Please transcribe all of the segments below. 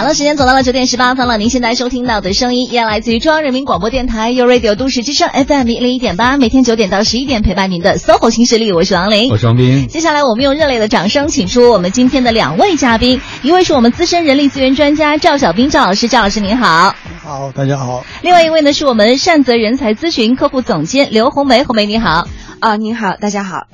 好了，时间走到了九点十八分了。您现在收听到的声音依然来自于中央人民广播电台 u Radio 都市之声 FM 一零一点八，每天九点到十一点陪伴您的 SOHO 新势力，我是王琳，我是王斌。接下来我们用热烈的掌声请出我们今天的两位嘉宾，一位是我们资深人力资源专家赵小兵赵老师，赵老师您好。好，大家好。另外一位呢是我们善泽人才咨询客户总监刘红梅，红梅你好。啊，您好，大家好。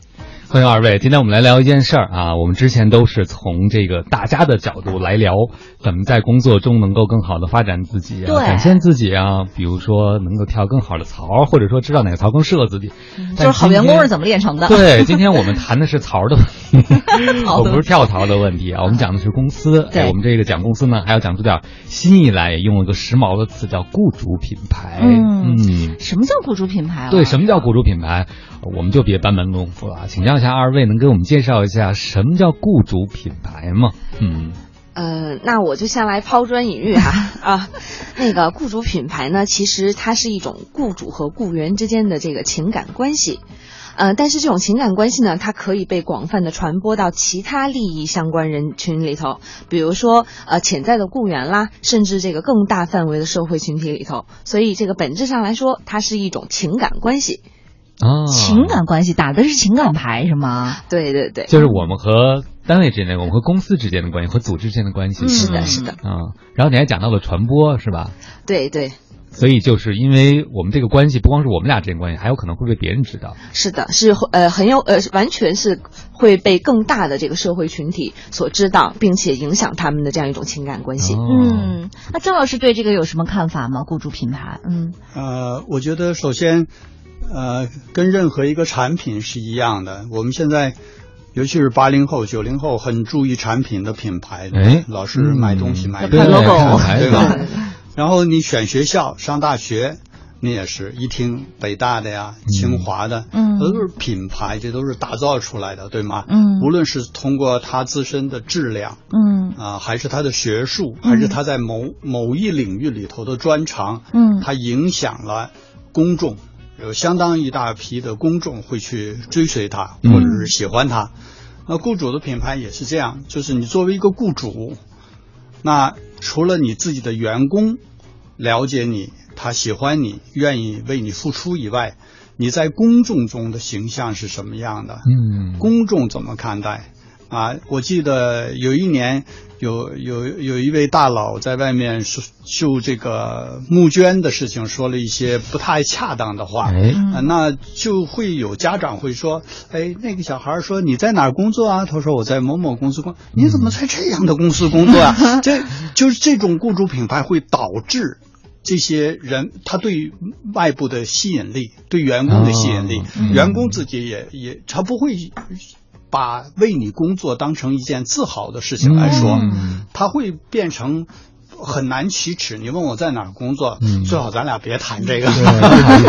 欢迎二位，今天我们来聊一件事儿啊。我们之前都是从这个大家的角度来聊，怎么在工作中能够更好的发展自己啊，展现自己啊。比如说能够跳更好的槽，或者说知道哪个槽更适合自己。就是好员工是怎么练成的？对，今天我们谈的是槽的问题，我不是跳槽的问题啊。我们讲的是公司，对，我们这个讲公司呢，还要讲出点新意来，也用了个时髦的词叫雇主品牌。嗯，什么叫雇主品牌？啊对，什么叫雇主品牌？我们就别班门弄斧了，请教一下二位，能给我们介绍一下什么叫雇主品牌吗？嗯，呃，那我就先来抛砖引玉哈 啊，那个雇主品牌呢，其实它是一种雇主和雇员之间的这个情感关系，呃，但是这种情感关系呢，它可以被广泛的传播到其他利益相关人群里头，比如说呃潜在的雇员啦，甚至这个更大范围的社会群体里头，所以这个本质上来说，它是一种情感关系。哦，情感关系打的是情感牌是吗？对对对，就是我们和单位之间的，我们和公司之间的关系，和组织之间的关系。是的，是的。啊，然后你还讲到了传播，是吧？对对。所以就是因为我们这个关系，不光是我们俩之间关系，还有可能会被别人知道。是的，是呃很有呃完全是会被更大的这个社会群体所知道，并且影响他们的这样一种情感关系。嗯，那张老师对这个有什么看法吗？雇主品牌？嗯，呃，我觉得首先。呃，跟任何一个产品是一样的。我们现在，尤其是八零后、九零后，很注意产品的品牌，老是买东西买看 logo，对吧？然后你选学校、上大学，你也是一听北大的呀、清华的，嗯，都是品牌，这都是打造出来的，对吗？嗯，无论是通过它自身的质量，嗯，啊，还是它的学术，还是它在某某一领域里头的专长，嗯，它影响了公众。有相当一大批的公众会去追随他，或者是喜欢他。那雇主的品牌也是这样，就是你作为一个雇主，那除了你自己的员工了解你，他喜欢你，愿意为你付出以外，你在公众中的形象是什么样的？嗯，公众怎么看待？啊，我记得有一年。有有有一位大佬在外面说就这个募捐的事情说了一些不太恰当的话，那就会有家长会说，哎，那个小孩说你在哪儿工作啊？他说我在某某公司工，你怎么在这样的公司工作啊？这就是这种雇主品牌会导致这些人他对外部的吸引力，对员工的吸引力，员工自己也也他不会。把为你工作当成一件自豪的事情来说，它会变成很难启齿。你问我在哪儿工作，最好咱俩别谈这个，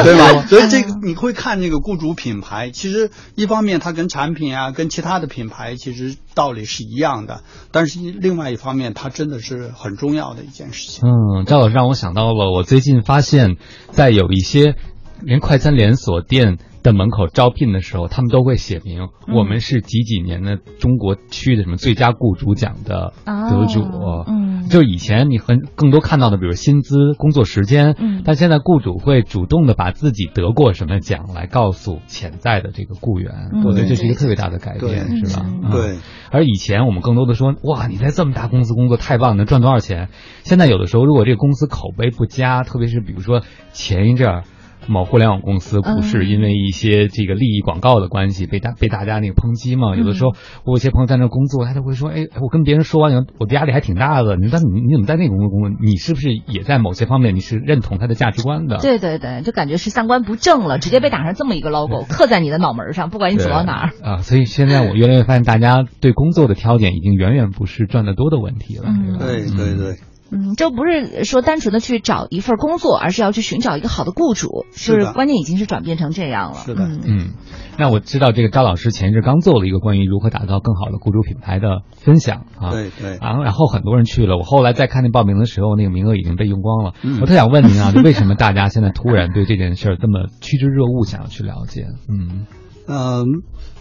对 吧？所以这个你会看这个雇主品牌，其实一方面它跟产品啊，跟其他的品牌其实道理是一样的，但是另外一方面，它真的是很重要的一件事情。嗯，赵老师让我想到了，我最近发现，在有一些连快餐连锁店。的门口招聘的时候，他们都会写明我们是几几年的中国区的什么最佳雇主奖的得主。嗯，就以前你很更多看到的，比如薪资、工作时间，嗯，但现在雇主会主动的把自己得过什么奖来告诉潜在的这个雇员。我觉得这是一个特别大的改变，是吧？对。而以前我们更多的说，哇，你在这么大公司工作太棒，能赚多少钱？现在有的时候，如果这个公司口碑不佳，特别是比如说前一阵儿。某互联网公司不是因为一些这个利益广告的关系被大被大家那个抨击嘛？有的时候我有些朋友在那工作，他就会说：“哎，我跟别人说完以后，我的压力还挺大的。你但你你怎么在那个公司工作？你是不是也在某些方面你是认同他的价值观的？”对对对，就感觉是三观不正了，直接被打上这么一个 logo，刻在你的脑门上，不管你走到哪儿啊。所以现在我越来越发现，大家对工作的挑拣已经远远不是赚得多的问题了。对对对。嗯，这不是说单纯的去找一份工作，而是要去寻找一个好的雇主，就是观念已经是转变成这样了。是的，嗯，那我知道这个张老师前一阵刚做了一个关于如何打造更好的雇主品牌的分享啊，对对，然后然后很多人去了，我后来再看那报名的时候，那个名额已经被用光了。我特想问您啊，就为什么大家现在突然对这件事儿这么趋之若鹜，想要去了解？嗯。嗯，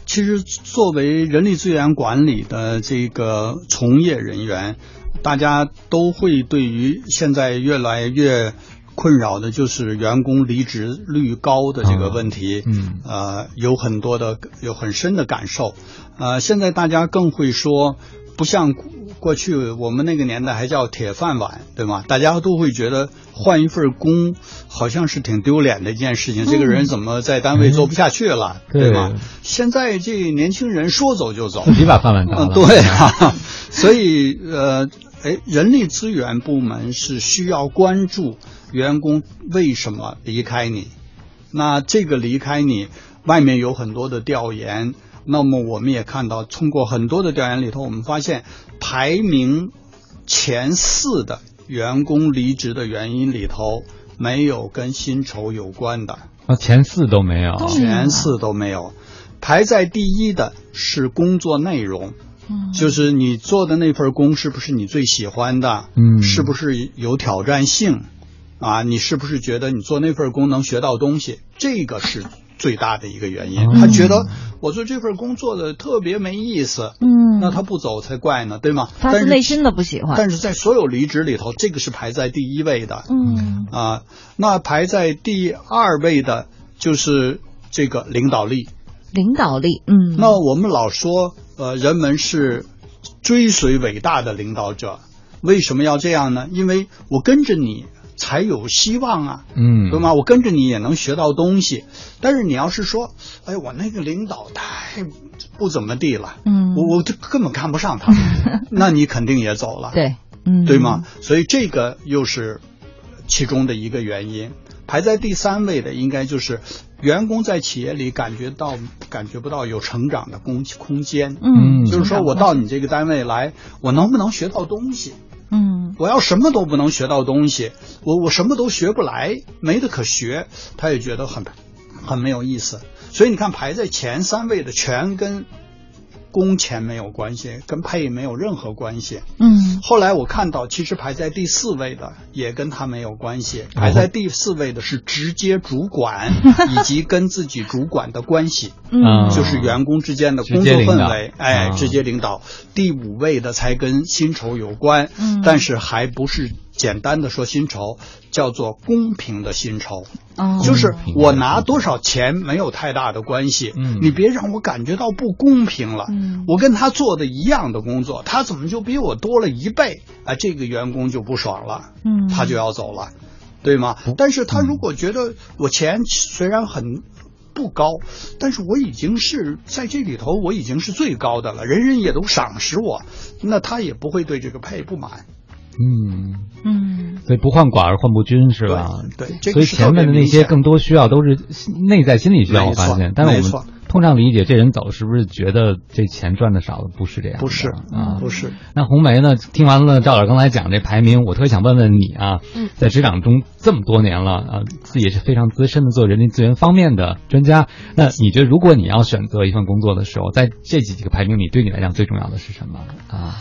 其实作为人力资源管理的这个从业人员，大家都会对于现在越来越困扰的就是员工离职率高的这个问题，嗯，呃，有很多的有很深的感受，呃，现在大家更会说，不像。过去我们那个年代还叫铁饭碗，对吗？大家都会觉得换一份工好像是挺丢脸的一件事情。这个人怎么在单位做不下去了，对吗？现在这年轻人说走就走，自己把饭碗当了。对啊，所以呃，哎，人力资源部门是需要关注员工为什么离开你。那这个离开你，外面有很多的调研。那么我们也看到，通过很多的调研里头，我们发现排名前四的员工离职的原因里头，没有跟薪酬有关的啊，前四都没有，前四都没有。排在第一的是工作内容，就是你做的那份工是不是你最喜欢的？嗯，是不是有挑战性？啊，你是不是觉得你做那份工能学到东西？这个是。最大的一个原因，他觉得我做这份工作的特别没意思，嗯，那他不走才怪呢，对吗？发自内心的不喜欢。但是在所有离职里头，这个是排在第一位的，嗯啊，那排在第二位的就是这个领导力，领导力，嗯。那我们老说，呃，人们是追随伟大的领导者，为什么要这样呢？因为我跟着你。才有希望啊，嗯，对吗？我跟着你也能学到东西，但是你要是说，哎，我那个领导太不怎么地了，嗯，我我就根本看不上他，那你肯定也走了，对，嗯，对吗？所以这个又是其中的一个原因。排在第三位的应该就是员工在企业里感觉到感觉不到有成长的空空间，嗯，就是说我到你这个单位来，我能不能学到东西？嗯，我要什么都不能学到东西，我我什么都学不来，没得可学，他也觉得很很没有意思。所以你看，排在前三位的全跟。工钱没有关系，跟配没有任何关系。嗯，后来我看到，其实排在第四位的也跟他没有关系。排在第四位的是直接主管 以及跟自己主管的关系，嗯，就是员工之间的工作氛围，哎，直接领导。第五位的才跟薪酬有关，嗯，但是还不是。简单的说，薪酬叫做公平的薪酬，就是我拿多少钱没有太大的关系。嗯，你别让我感觉到不公平了。嗯，我跟他做的一样的工作，他怎么就比我多了一倍？啊，这个员工就不爽了。嗯，他就要走了，对吗？但是他如果觉得我钱虽然很不高，但是我已经是在这里头我已经是最高的了，人人也都赏识我，那他也不会对这个配不满。嗯嗯，所以不患寡而患不均是吧？对，所以前面的那些更多需要都是内在心理需要，我发现。但是我们通常理解，这人走是不是觉得这钱赚的少了？不是这样，不是啊，不是。那红梅呢？听完了赵老师刚才讲这排名，我特别想问问你啊，在职场中这么多年了啊，自己也是非常资深的做人力资源方面的专家。那你觉得，如果你要选择一份工作的时候，在这几几个排名里，对你来讲最重要的是什么啊？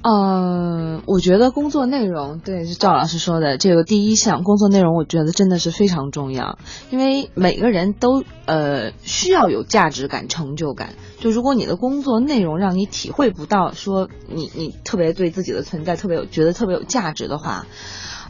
呃，我觉得工作内容，对，是赵老师说的这个第一项工作内容，我觉得真的是非常重要，因为每个人都呃需要有价值感、成就感。就如果你的工作内容让你体会不到，说你你特别对自己的存在特别有觉得特别有价值的话，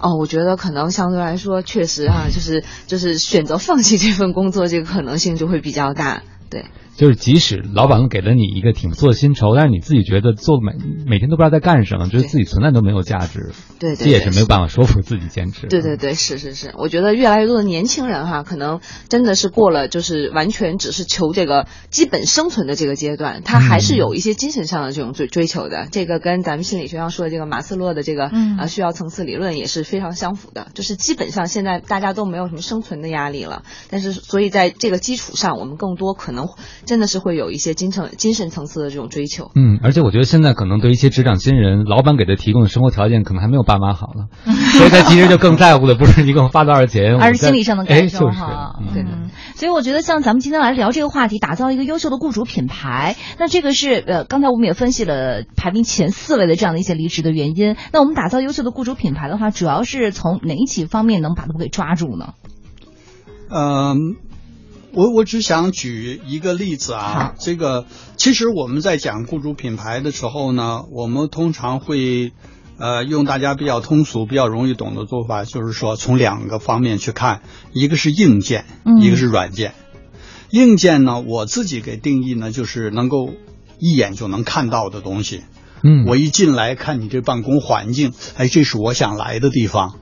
哦，我觉得可能相对来说确实啊，就是就是选择放弃这份工作这个可能性就会比较大，对。就是即使老板给了你一个挺不错的薪酬，但是你自己觉得做每每天都不知道在干什么，觉得自己存在都没有价值，对，这也是没有办法说服自己坚持。对对对，是是是，我觉得越来越多的年轻人哈，可能真的是过了就是完全只是求这个基本生存的这个阶段，他还是有一些精神上的这种追追求的。这个跟咱们心理学上说的这个马斯洛的这个啊需要层次理论也是非常相符的，就是基本上现在大家都没有什么生存的压力了，但是所以在这个基础上，我们更多可能真的是会有一些。精神精神层次的这种追求，嗯，而且我觉得现在可能对一些职场新人，老板给他提供的生活条件可能还没有爸妈好呢，所以他其实就更在乎的不是一共发多少钱，而是心理上的感受哈。对，所以我觉得像咱们今天来聊这个话题，打造一个优秀的雇主品牌，那这个是呃，刚才我们也分析了排名前四位的这样的一些离职的原因。那我们打造优秀的雇主品牌的话，主要是从哪几方面能把他们给抓住呢？嗯。我我只想举一个例子啊，这个其实我们在讲雇主品牌的时候呢，我们通常会呃用大家比较通俗、比较容易懂的做法，就是说从两个方面去看，一个是硬件，一个是软件。硬件呢，我自己给定义呢，就是能够一眼就能看到的东西。嗯，我一进来看你这办公环境，哎，这是我想来的地方。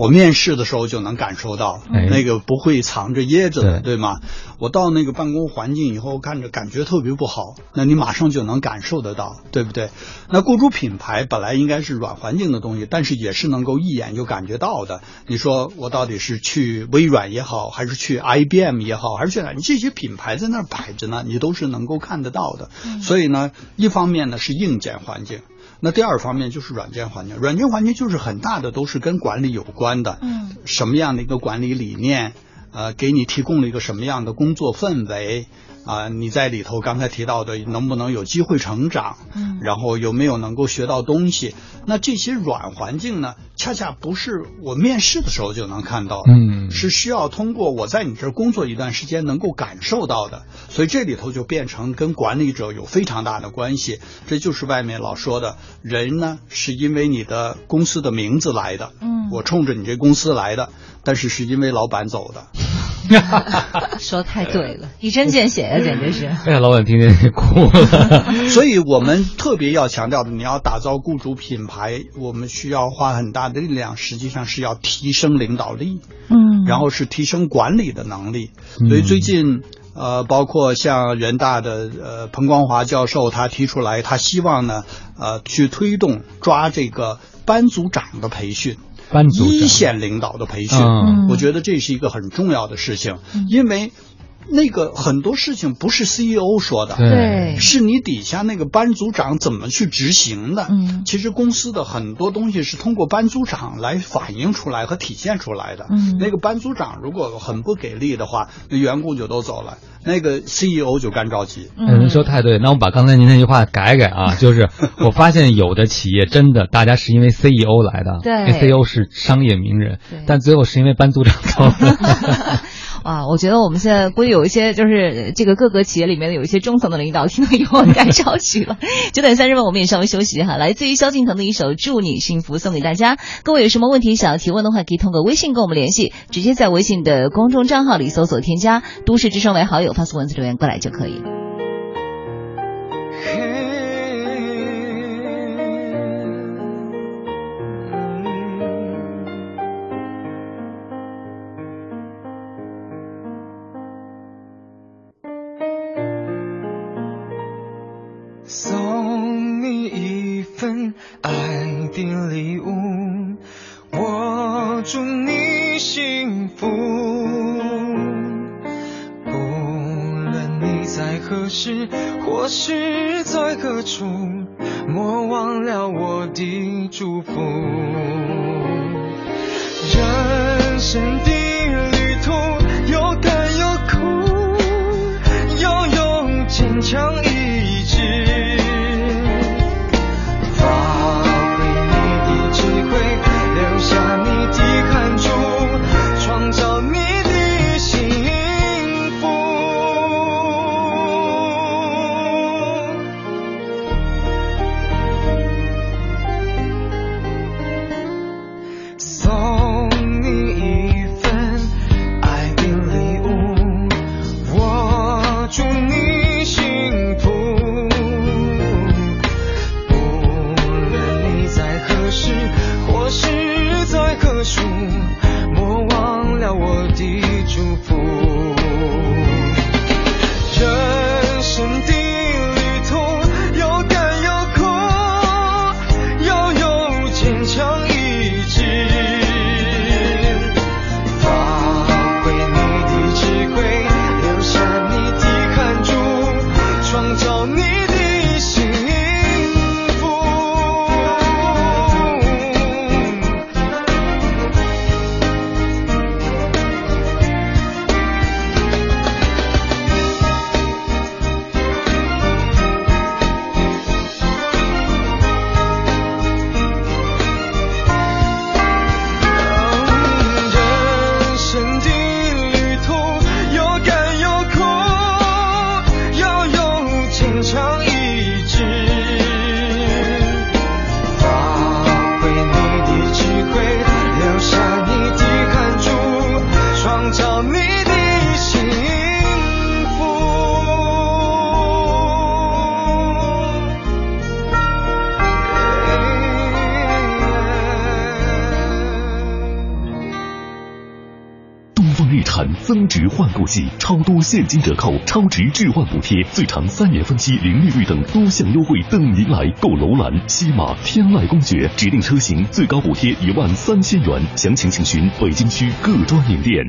我面试的时候就能感受到，那个不会藏着掖着的，对吗？我到那个办公环境以后，看着感觉特别不好，那你马上就能感受得到，对不对？那雇主品牌本来应该是软环境的东西，但是也是能够一眼就感觉到的。你说我到底是去微软也好，还是去 IBM 也好，还是去哪？你这些品牌在那儿摆着呢，你都是能够看得到的。所以呢，一方面呢是硬件环境。那第二方面就是软件环境，软件环境就是很大的都是跟管理有关的，嗯，什么样的一个管理理念，呃，给你提供了一个什么样的工作氛围。啊，你在里头刚才提到的能不能有机会成长？嗯，然后有没有能够学到东西？那这些软环境呢，恰恰不是我面试的时候就能看到的，嗯，是需要通过我在你这儿工作一段时间能够感受到的。所以这里头就变成跟管理者有非常大的关系。这就是外面老说的人呢，是因为你的公司的名字来的，嗯，我冲着你这公司来的，但是是因为老板走的。说太对了，一针见血呀，简直是。哎呀，老板听见哭了。所以我们特别要强调的，你要打造雇主品牌，我们需要花很大的力量，实际上是要提升领导力，嗯，然后是提升管理的能力。所以最近，呃，包括像人大的呃彭光华教授，他提出来，他希望呢，呃，去推动抓这个班组长的培训。班组一线领导的培训，我觉得这是一个很重要的事情，因为那个很多事情不是 CEO 说的，对，是你底下那个班组长怎么去执行的。嗯，其实公司的很多东西是通过班组长来反映出来和体现出来的。嗯，那个班组长如果很不给力的话，那员工就都走了，那个 CEO 就干着急。嗯，您说太对，那我把刚才您那句话改改啊，就是我发现有的企业真的大家是因为 CEO 来的，对，CEO 是商业名人，但最后是因为班组长走了。啊，我觉得我们现在估计有一些就是这个各个企业里面的有一些中层的领导听到以后该着急了。九点三十分，我们也稍微休息哈。来自于萧敬腾的一首《祝你幸福》送给大家。各位有什么问题想要提问的话，可以通过微信跟我们联系，直接在微信的公众账号里搜索添加“都市之声”为好友，发送文字留言过来就可以。是在何处，增值换购季，超多现金折扣、超值置换补贴、最长三年分期零利率等多项优惠等您来。购楼兰、西马、天籁公爵指定车型最高补贴一万三千元，详情请询北京区各专营店。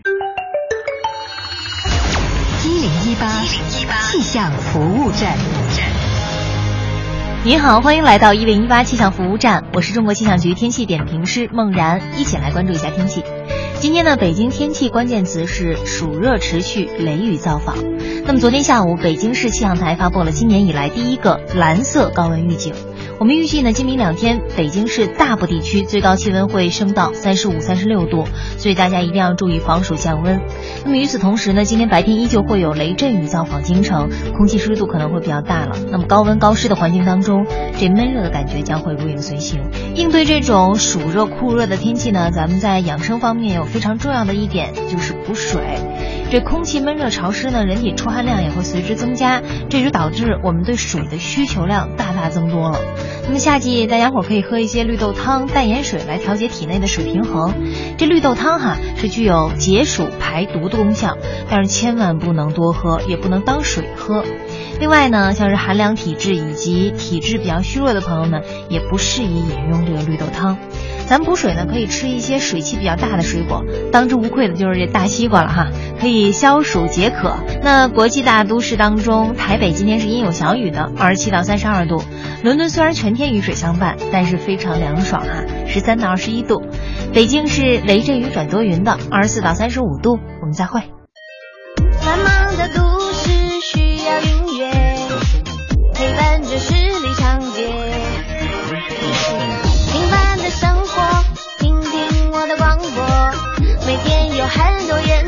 一零一八气象服务站。你好，欢迎来到一零一八气象服务站，我是中国气象局天气点评师孟然，一起来关注一下天气。今天的，北京天气关键词是暑热持续，雷雨造访。那么昨天下午，北京市气象台发布了今年以来第一个蓝色高温预警。我们预计呢，今明两天北京市大部地区最高气温会升到三十五、三十六度，所以大家一定要注意防暑降温。那么与此同时呢，今天白天依旧会有雷阵雨造访京城，空气湿度可能会比较大了。那么高温高湿的环境当中，这闷热的感觉将会如影随形。应对这种暑热酷热的天气呢，咱们在养生方面有非常重要的一点就是补水。这空气闷热潮湿呢，人体出汗量也会随之增加，这就导致我们对水的需求量大大增多了。那么夏季大家伙可以喝一些绿豆汤、淡盐水来调节体内的水平衡。这绿豆汤哈是具有解暑排毒的功效，但是千万不能多喝，也不能当水喝。另外呢，像是寒凉体质以及体质比较虚弱的朋友呢，也不适宜饮用这个绿豆汤。咱补水呢，可以吃一些水气比较大的水果，当之无愧的就是这大西瓜了哈，可以消暑解渴。那国际大都市当中，台北今天是阴有小雨的，二十七到三十二度；伦敦虽然全天雨水相伴，但是非常凉爽哈，十三到二十一度；北京是雷阵雨转多云的，二十四到三十五度。我们再会。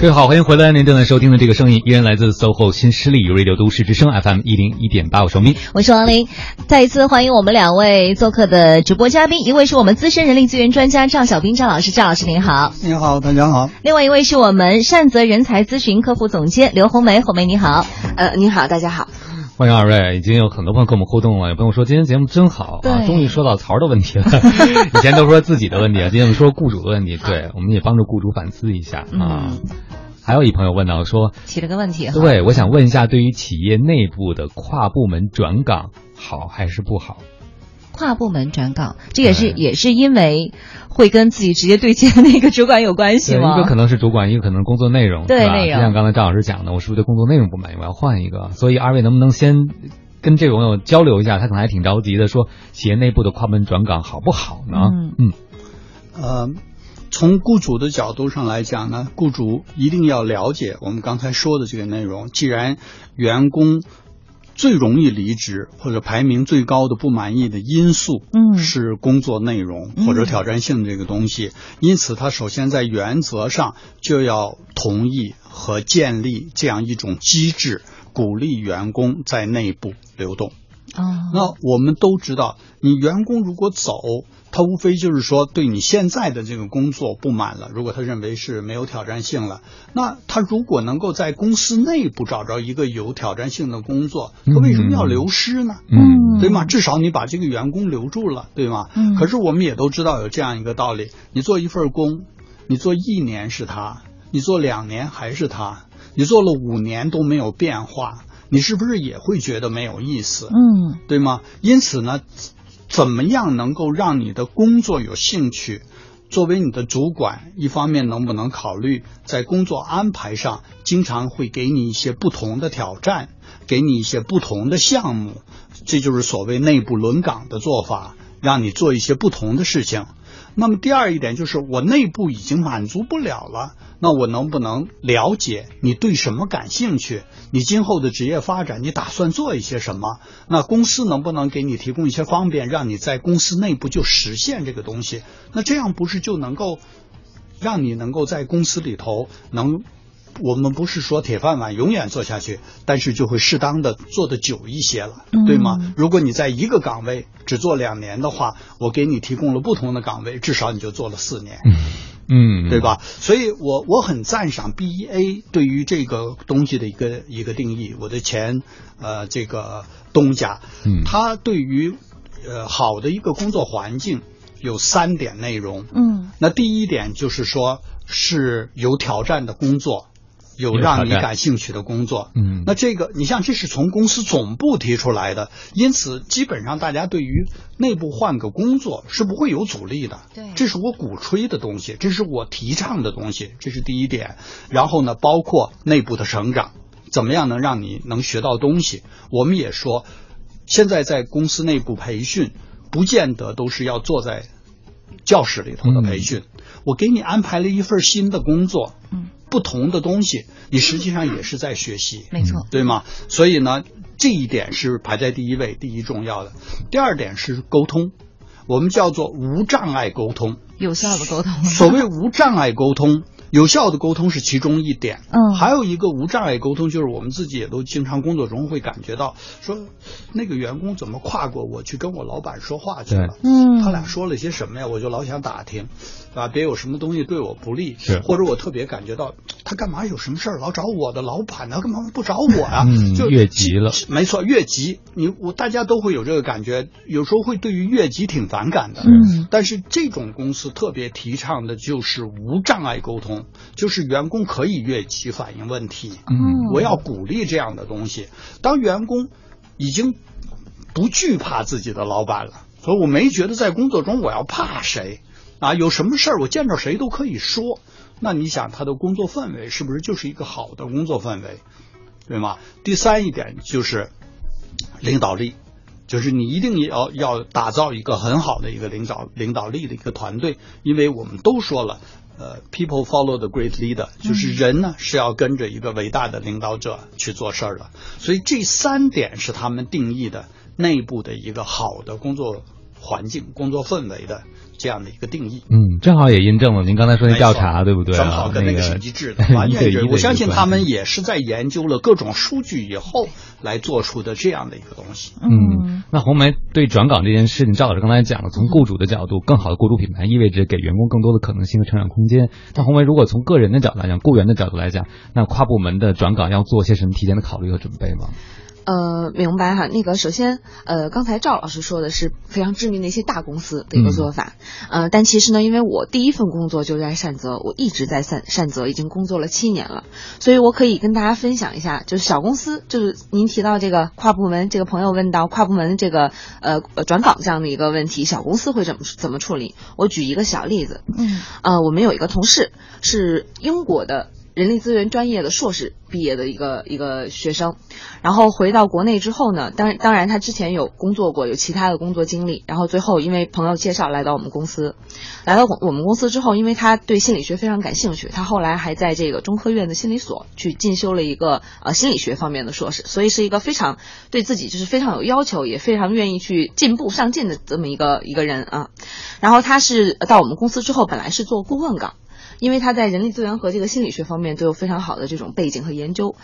各位好，欢迎回来！您正在收听的这个声音依然来自 SOHO 新势力 Radio 都市之声 FM 一零一点八，我是王斌，我是王林。再一次欢迎我们两位做客的直播嘉宾，一位是我们资深人力资源专家赵小兵赵老师，赵老师您好。您好，大家好。另外一位是我们善泽人才咨询客户总监刘红梅，红梅你好。呃，你好，大家好。欢迎二位，已经有很多朋友跟我们互动了，有朋友说今天节目真好啊，终于说到槽的问题了。以前都说自己的问题，今天我们说雇主的问题，对，我们也帮助雇主反思一下啊。还有一朋友问到说，提了个问题，对，我想问一下，对于企业内部的跨部门转岗，好还是不好？跨部门转岗，这也是也是因为会跟自己直接对接的那个主管有关系吗？一个可能是主管，一个可能工作内容，对内容。就像刚才赵老师讲的，我是不是对工作内容不满意，我要换一个？所以二位能不能先跟这位朋友交流一下？他可能还挺着急的，说企业内部的跨部门转岗好不好呢？嗯嗯，呃。从雇主的角度上来讲呢，雇主一定要了解我们刚才说的这个内容。既然员工最容易离职或者排名最高的不满意的因素，嗯，是工作内容或者挑战性这个东西，因此他首先在原则上就要同意和建立这样一种机制，鼓励员工在内部流动。哦，那我们都知道，你员工如果走，他无非就是说对你现在的这个工作不满了。如果他认为是没有挑战性了，那他如果能够在公司内部找着一个有挑战性的工作，他为什么要流失呢？嗯，对吗？至少你把这个员工留住了，对吗？嗯。可是我们也都知道有这样一个道理：你做一份工，你做一年是他，你做两年还是他，你做了五年都没有变化。你是不是也会觉得没有意思？嗯，对吗？因此呢，怎么样能够让你的工作有兴趣？作为你的主管，一方面能不能考虑在工作安排上，经常会给你一些不同的挑战，给你一些不同的项目，这就是所谓内部轮岗的做法，让你做一些不同的事情。那么第二一点就是，我内部已经满足不了了。那我能不能了解你对什么感兴趣？你今后的职业发展，你打算做一些什么？那公司能不能给你提供一些方便，让你在公司内部就实现这个东西？那这样不是就能够让你能够在公司里头能我们不是说铁饭碗永远做下去，但是就会适当的做的久一些了，嗯对吗？如果你在一个岗位只做两年的话，我给你提供了不同的岗位，至少你就做了四年。嗯，对吧？所以我我很赞赏 BEA 对于这个东西的一个一个定义。我的前呃这个东家，嗯他对于呃好的一个工作环境有三点内容。嗯，那第一点就是说是有挑战的工作。有有让你感兴趣的工作，嗯那这个你像这是从公司总部提出来的，因此基本上大家对于内部换个工作是不会有阻力的。对这是我鼓吹的东西，这是我提倡的东西，这是第一点。然后呢，包括内部的成长，怎么样能让你能学到东西？我们也说，现在在公司内部培训，不见得都是要坐在教室里头的培训。我给你安排了一份新的工作，嗯，不同的东西，你实际上也是在学习。没错，对吗？所以呢，这一点是排在第一位、第一重要的。第二点是沟通，我们叫做无障碍沟通。有效的沟通。所谓无障碍沟通，有效的沟通是其中一点。嗯还有一个无障碍沟通，就是我们自己也都经常工作中会感觉到，说那个员工怎么跨过我去跟我老板说话去了？嗯他俩说了些什么呀？我就老想打听，对吧？别有什么东西对我不利，是或者我特别感觉到他干嘛有什么事儿老找我的老板呢？干嘛不找我呀、嗯就越级了没错，越级，你我大家都会有这个感觉，有时候会对于越级挺反感的。嗯但是这种公司特别提倡的就是无障碍沟通，就是员工可以越级反映问题。嗯我要鼓励这样的东西。当员工已经不惧怕自己的老板了，所以我没觉得在工作中我要怕谁啊，有什么事儿我见着谁都可以说。那你想他的工作氛围是不是就是一个好的工作氛围，对吗？第三一点就是领导力。就是你一定要要打造一个很好的一个领导领导力的一个团队，因为我们都说了，呃，people follow the great leader，就是人呢是要跟着一个伟大的领导者去做事儿的，所以这三点是他们定义的内部的一个好的工作环境、工作氛围的这样的一个定义。嗯，正好也印证了您刚才说那调查，对不对、啊？正好跟那个是一致的，完全我相信他们也是在研究了各种数据以后来做出的这样的一个东西。嗯，那红梅对转岗这件事情，赵老师刚才讲了，从雇主的角度，更好的雇主品牌意味着给员工更多的可能性和成长空间。那红梅如果从个人的角度来讲，雇员的角度来讲，那跨部门的转岗要做些什么提前的考虑和准备吗？呃，明白哈。那个，首先，呃，刚才赵老师说的是非常知名的一些大公司的一个做法，呃，但其实呢，因为我第一份工作就在善泽，我一直在善善泽已经工作了七年了，所以我可以跟大家分享一下，就是小公司，就是您提到这个跨部门，这个朋友问到跨部门这个呃呃转岗这样的一个问题，小公司会怎么怎么处理？我举一个小例子，嗯呃，我们有一个同事是英国的人力资源专业的硕士毕业的一个一个学生，然后回到国内之后呢，当当然他之前有工作过，有其他的工作经历，然后最后因为朋友介绍来到我们公司，来到我们公司之后，因为他对心理学非常感兴趣，他后来还在这个中科院的心理所去进修了一个呃心理学方面的硕士，所以是一个非常对自己就是非常有要求，也非常愿意去进步上进的这么一个一个人啊。然后他是到我们公司之后，本来是做顾问岗。因为他在人力资源和这个心理学方面都有非常好的这种背景和研究，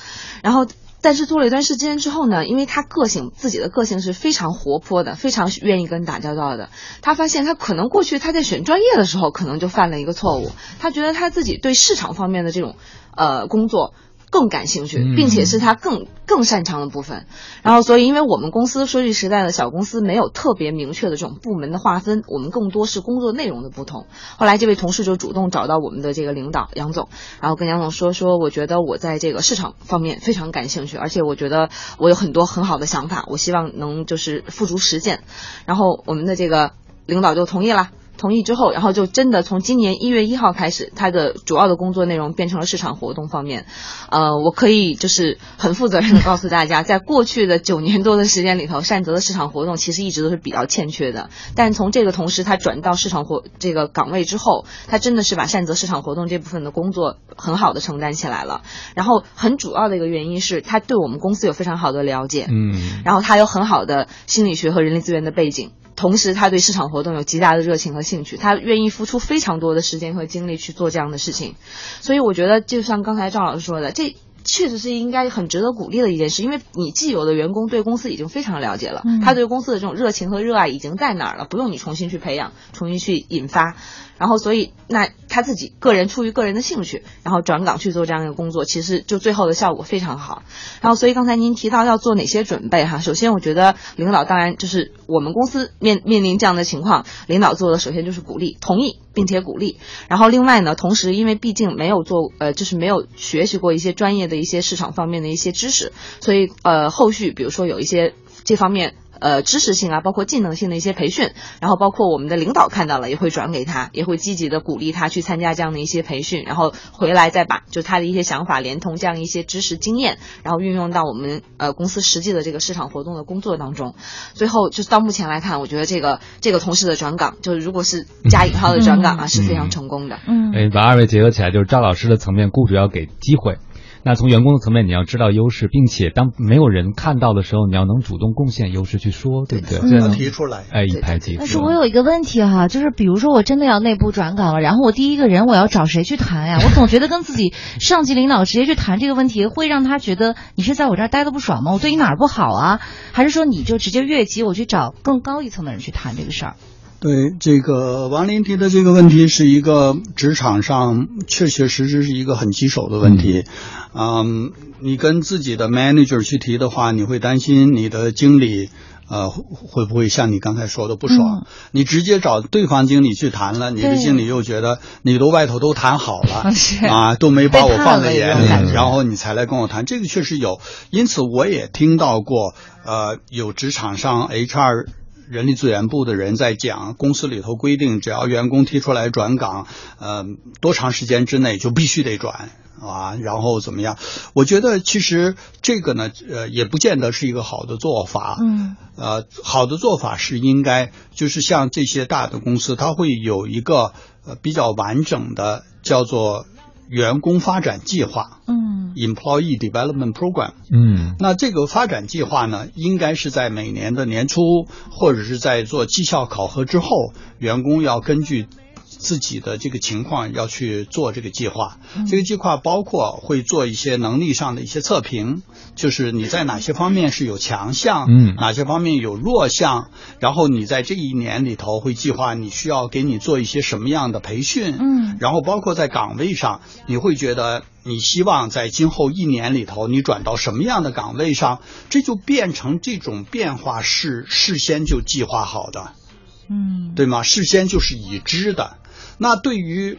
然后但是做了一段时间之后呢，因为他个性自己的个性是非常活泼的，非常愿意跟人打交道的，他发现他可能过去他在选专业的时候可能就犯了一个错误，他觉得他自己对市场方面的这种呃工作。更感兴趣，并且是他更更擅长的部分。然后，所以因为我们公司说句实在的，小公司没有特别明确的这种部门的划分，我们更多是工作内容的不同。后来这位同事就主动找到我们的这个领导杨总，然后跟杨总说说，我觉得我在这个市场方面非常感兴趣，而且我觉得我有很多很好的想法，我希望能就是付诸实践。然后我们的这个领导就同意了。同意之后，然后就真的从今年一月一号开始，他的主要的工作内容变成了市场活动方面。呃，我可以就是很负责任的告诉大家，在过去的九年多的时间里头，善泽的市场活动其实一直都是比较欠缺的。但从这个同时他转到市场活这个岗位之后，他真的是把善泽市场活动这部分的工作很好的承担起来了。然后很主要的一个原因是他对我们公司有非常好的了解，嗯，然后他有很好的心理学和人力资源的背景。同时他对市场活动有极大的热情和兴趣，他愿意付出非常多的时间和精力去做这样的事情。所以我觉得，就像刚才赵老师说的，这。确实是应该很值得鼓励的一件事，因为你既有的员工对公司已经非常了解了，他对公司的这种热情和热爱已经在哪儿了，不用你重新去培养，重新去引发。然后，所以那他自己个人出于个人的兴趣，然后转岗去做这样一个工作，其实就最后的效果非常好。然后，所以刚才您提到要做哪些准备哈？首先，我觉得领导当然就是我们公司面面临这样的情况，领导做的首先就是鼓励、同意并且鼓励。然后，另外呢，同时因为毕竟没有做呃，就是没有学习过一些专业的一些市场方面的一些知识，所以呃，后续比如说有一些这方面。呃，知识性啊，包括技能性的一些培训，然后包括我们的领导看到了，也会转给他，也会积极的鼓励他去参加这样的一些培训，然后回来再把就他的一些想法，连同这样一些知识经验，然后运用到我们呃公司实际的这个市场活动的工作当中。最后就是到目前来看，我觉得这个这个同事的转岗，就是如果是加引号的转岗啊，是非常成功的。嗯，哎，把二位结合起来，就是赵老师的层面，雇主要给机会。那从员工的层面，你要知道优势，并且当没有人看到的时候，你要能主动贡献优势去说，对不对？这样提出来，哎，一拍即合。但是我有一个问题哈，就是比如说我真的要内部转岗了，然后我第一个人我要找谁去谈呀？我总觉得跟自己上级领导直接去谈这个问题，会让他觉得你是在我这儿待的不爽吗？我对你哪儿不好啊？还是说你就直接越级，我去找更高一层的人去谈这个事儿？对这个王林提的这个问题，是一个职场上确确实实是一个很棘手的问题。嗯，你跟自己的 manager 去提的话，你会担心你的经理呃会不会像你刚才说的不爽？你直接找对方经理去谈了，你的经理又觉得你都外头都谈好了 啊，都没把我放在眼里，然后你才来跟我谈，这个确实有。因此我也听到过呃有职场上 HR。人力资源部的人在讲，公司里头规定，只要员工提出来转岗，呃，多长时间之内就必须得转啊，然后怎么样？我觉得其实这个呢，呃，也不见得是一个好的做法。嗯，呃，好的做法是应该就是像这些大的公司，它会有一个呃比较完整的叫做员工发展计划。嗯。Employee Development Program，嗯，那这个发展计划呢，应该是在每年的年初，或者是在做绩效考核之后，员工要根据。自己的这个情况要去做这个计划，这个计划包括会做一些能力上的一些测评，就是你在哪些方面是有强项，嗯，哪些方面有弱项，然后你在这一年里头会计划你需要给你做一些什么样的培训，嗯，然后包括在岗位上，你会觉得你希望在今后一年里头你转到什么样的岗位上，这就变成这种变化是事先就计划好的，嗯，对吗？事先就是已知的。那对于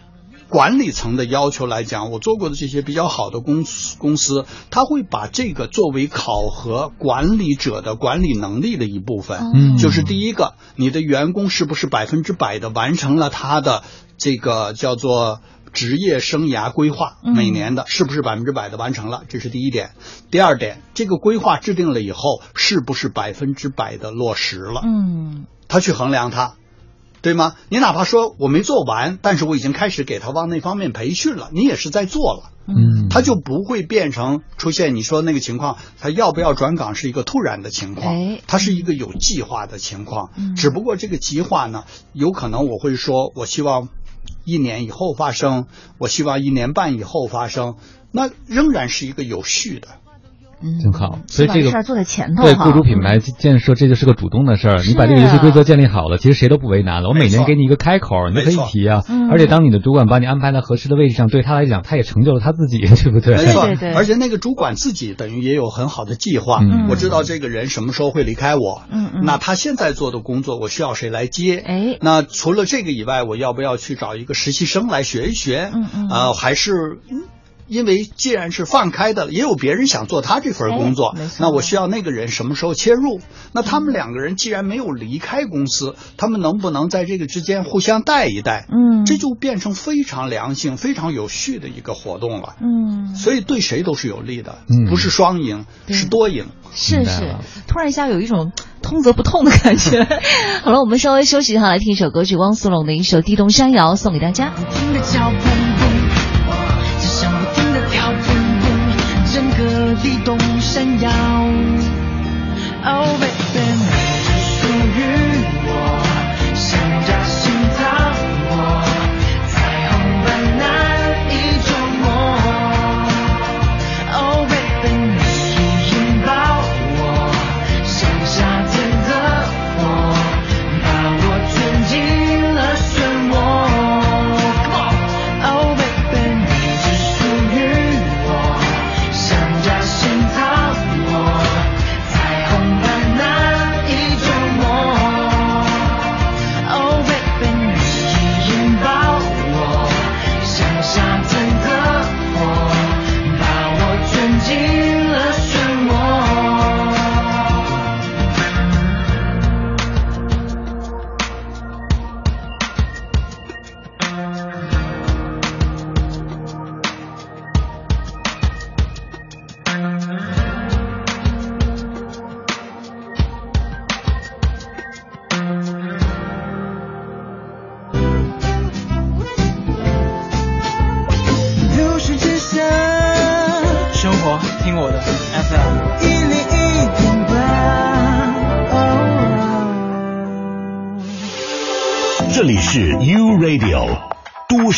管理层的要求来讲，我做过的这些比较好的公司，公司他会把这个作为考核管理者的管理能力的一部分。嗯，就是第一个，你的员工是不是百分之百的完成了他的这个叫做职业生涯规划？每年的是不是百分之百的完成了？这是第一点。第二点，这个规划制定了以后，是不是百分之百的落实了？嗯，他去衡量它。对吗？你哪怕说我没做完，但是我已经开始给他往那方面培训了，你也是在做了，嗯，他就不会变成出现你说那个情况，他要不要转岗是一个突然的情况，哎，它是一个有计划的情况，嗯，只不过这个计划呢，有可能我会说，我希望一年以后发生，我希望一年半以后发生，那仍然是一个有序的。挺好，所以这个事儿做在前头对雇主品牌建设，这就是个主动的事儿。你把这个游戏规则建立好了，其实谁都不为难了。我每年给你一个开口，你就可以提啊。而且当你的主管把你安排在合适的位置上，对他来讲，他也成就了他自己，对不对？没错，对对。而且那个主管自己等于也有很好的计划。我知道这个人什么时候会离开我。嗯嗯。那他现在做的工作，我需要谁来接？哎。那除了这个以外，我要不要去找一个实习生来学一学？嗯嗯。啊，还是。因为既然是放开的，也有别人想做他这份工作，那我需要那个人什么时候切入？那他们两个人既然没有离开公司，他们能不能在这个之间互相带一带？嗯，这就变成非常良性、非常有序的一个活动了。嗯，所以对谁都是有利的，嗯，不是双赢，是多赢。是是，突然一下有一种通则不痛的感觉。好了，我们稍微休息一下，来听一首歌曲，汪苏泷的一首《地动山摇》，送给大家。整地动山摇。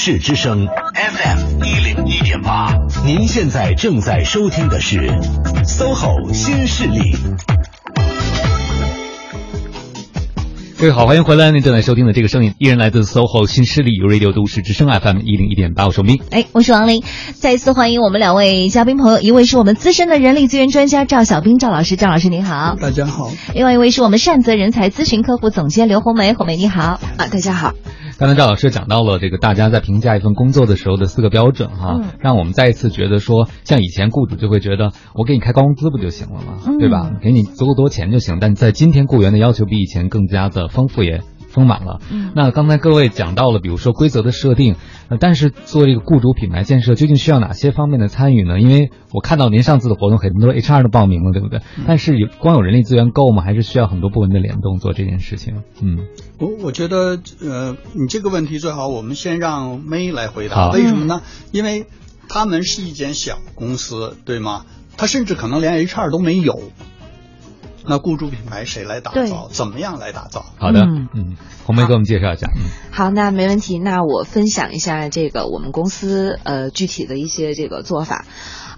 市之声 FM 一零一点八，您现在正在收听的是 SOHO 新势力。各位好，欢迎回来！您正在收听的这个声音依然来自 SOHO 新势力 Radio 都市之声 FM 一零一点八，我是明。哎，我是王琳。再一次欢迎我们两位嘉宾朋友，一位是我们资深的人力资源专家赵小兵赵老师，赵老师您好。大家好。另外一位是我们善泽人才咨询客户总监刘红梅，红梅你好。啊，大家好。刚才赵老师讲到了这个大家在评价一份工作的时候的四个标准哈，嗯、让我们再一次觉得说，像以前雇主就会觉得我给你开高工资不就行了吗？嗯、对吧？给你足够多钱就行。但在今天雇员的要求比以前更加的丰富也。丰满了。嗯，那刚才各位讲到了，比如说规则的设定，呃，但是做这个雇主品牌建设究竟需要哪些方面的参与呢？因为我看到您上次的活动很多 HR 都报名了，对不对？嗯、但是有光有人力资源够吗？还是需要很多部门的联动做这件事情？嗯，我我觉得呃，你这个问题最好我们先让 May 来回答。为什么呢？因为他们是一间小公司，对吗？他甚至可能连 HR 都没有。那雇主品牌谁来打造？怎么样来打造？好的，嗯嗯，红梅给我们介绍一下。嗯，好，那没问题。那我分享一下这个我们公司呃具体的一些这个做法。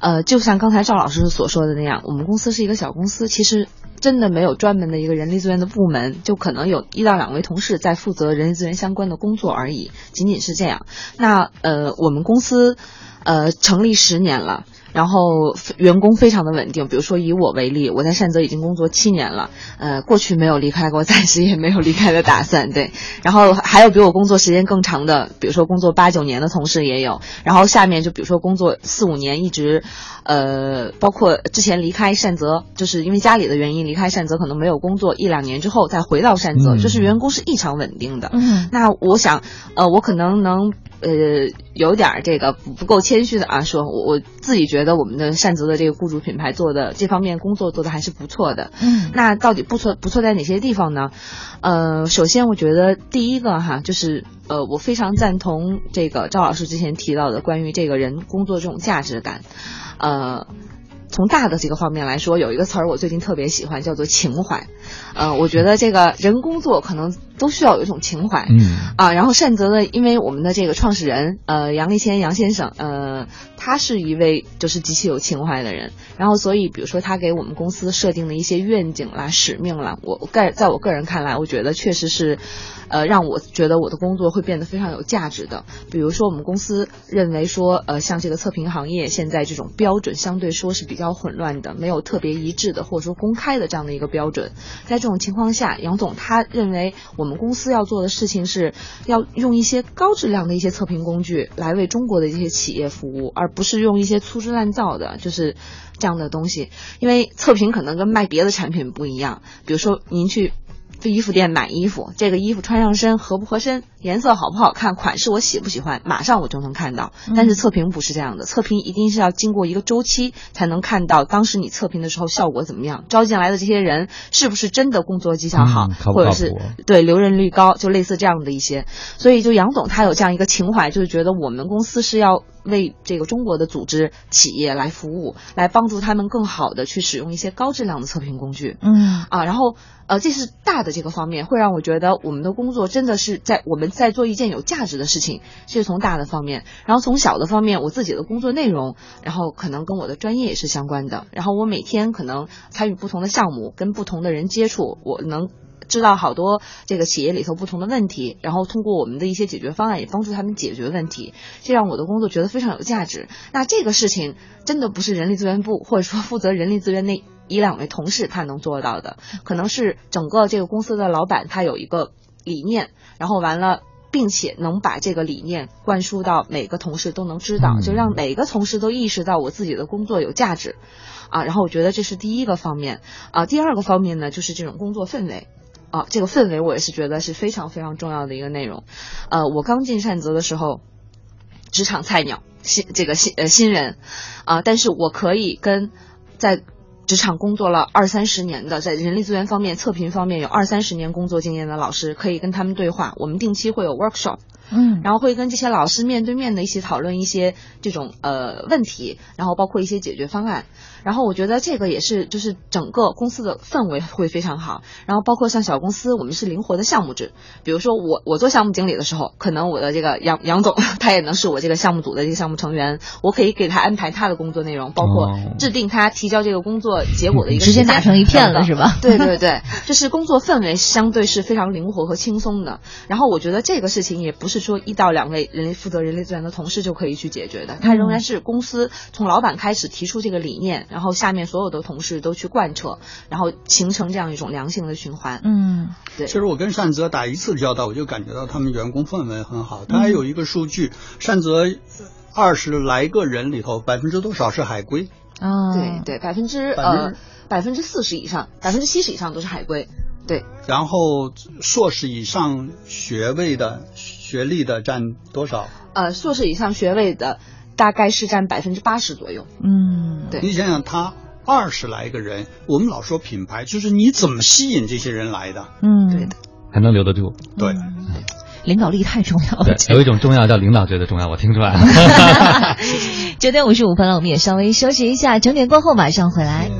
呃，就像刚才赵老师所说的那样，我们公司是一个小公司，其实真的没有专门的一个人力资源的部门，就可能有一到两位同事在负责人力资源相关的工作而已，仅仅是这样。那呃，我们公司呃成立十年了。然后员工非常的稳定，比如说以我为例，我在善泽已经工作七年了，呃，过去没有离开过，暂时也没有离开的打算，对。然后还有比我工作时间更长的，比如说工作八九年的同事也有。然后下面就比如说工作四五年一直，呃，包括之前离开善泽，就是因为家里的原因离开善泽，可能没有工作一两年之后再回到善泽，嗯、就是员工是异常稳定的。嗯，那我想，呃，我可能能。呃，有点这个不够谦虚的啊，说我我自己觉得我们的善泽的这个雇主品牌做的这方面工作做的还是不错的。嗯，那到底不错不错在哪些地方呢？呃，首先我觉得第一个哈，就是呃，我非常赞同这个赵老师之前提到的关于这个人工作这种价值感，呃。从大的这个方面来说，有一个词儿我最近特别喜欢，叫做情怀。呃，我觉得这个人工作可能都需要有一种情怀。嗯啊，然后善泽呢，因为我们的这个创始人呃杨立谦杨先生，呃，他是一位就是极其有情怀的人。然后所以比如说他给我们公司设定的一些愿景啦、使命啦，我个在我个人看来，我觉得确实是。呃，让我觉得我的工作会变得非常有价值的。比如说，我们公司认为说，呃，像这个测评行业现在这种标准相对说是比较混乱的，没有特别一致的或者说公开的这样的一个标准。在这种情况下，杨总他认为我我们公司要做的事情是要用一些高质量的一些测评工具来为中国的一些企业服务，而不是用一些粗制滥造的，就是这样的东西。因为测评可能跟卖别的产品不一样，比如说您去。衣服店买衣服，这个衣服穿上身合不合身，颜色好不好看，款式我喜不喜欢，马上我就能看到。但是测评不是这样的，测评一定是要经过一个周期才能看到当时你测评的时候效果怎么样，招进来的这些人是不是真的工作绩效好，嗯、靠或者是对留任率高，就类似这样的一些。所以就杨总他有这样一个情怀，就是觉得我们公司是要。为这个中国的组织企业来服务，来帮助他们更好的去使用一些高质量的测评工具。嗯啊，然后呃，这是大的这个方面，会让我觉得我们的工作真的是在我们在做一件有价值的事情，这是从大的方面。然后从小的方面，我自己的工作内容，然后可能跟我的专业也是相关的。然后我每天可能参与不同的项目，跟不同的人接触，我能。知道好多这个企业里头不同的问题，然后通过我们的一些解决方案，也帮助他们解决问题，这让我的工作觉得非常有价值。那这个事情真的不是人力资源部或者说负责人力资源那一两位同事他能做到的，可能是整个这个公司的老板他有一个理念，然后完了。并且能把这个理念灌输到每个同事都能知道，就让每个同事都意识到我自己的工作有价值，啊，然后我觉得这是第一个方面，啊，第二个方面呢就是这种工作氛围。啊，这个氛围我也是觉得是非常非常重要的一个内容。呃，我刚进善泽的时候，职场菜鸟，新这个新呃新人，啊，但是我可以跟在职场工作了二三十年的，在人力资源方面、测评方面有二三十年工作经验的老师，可以跟他们对话。我们定期会有 workshop，嗯，然后会跟这些老师面对面的一起讨论一些这种呃问题，然后包括一些解决方案。然后我觉得这个也是，就是整个公司的氛围会非常好。然后包括像小公司，我们是灵活的项目制。比如说我我做项目经理的时候，可能我的这个杨杨总 他也能是我这个项目组的这个项目成员，我可以给他安排他的工作内容，包括制定他提交这个工作结果的一个直接打成一片了是吧？对对对，就是工作氛围相对是非常灵活和轻松的。然后我觉得这个事情也不是说一到两位人力负责人力资源的同事就可以去解决的，它仍然是公司从老板开始提出这个理念。然后下面所有的同事都去贯彻，然后形成这样一种良性的循环。嗯，对。其实我跟善泽打一次交道，我就感觉到他们员工氛围很好。他还有一个数据，善泽二十来个人里头，百分之多少是海归？啊，对对，百分之呃百分之四十以上，百分之七十以上都是海归。对。然后硕士以上学位的学历的占多少？呃，硕士以上学位的。大概是占百分之八十左右。嗯，对。你想想，他二十来个人，我们老说品牌，就是你怎么吸引这些人来的？嗯，对的，还能留得住。对，领导力太重要了。有一种重要叫领导觉得重要，我听出来了。九点五十五分了，我们也稍微休息一下，整点过后马上回来。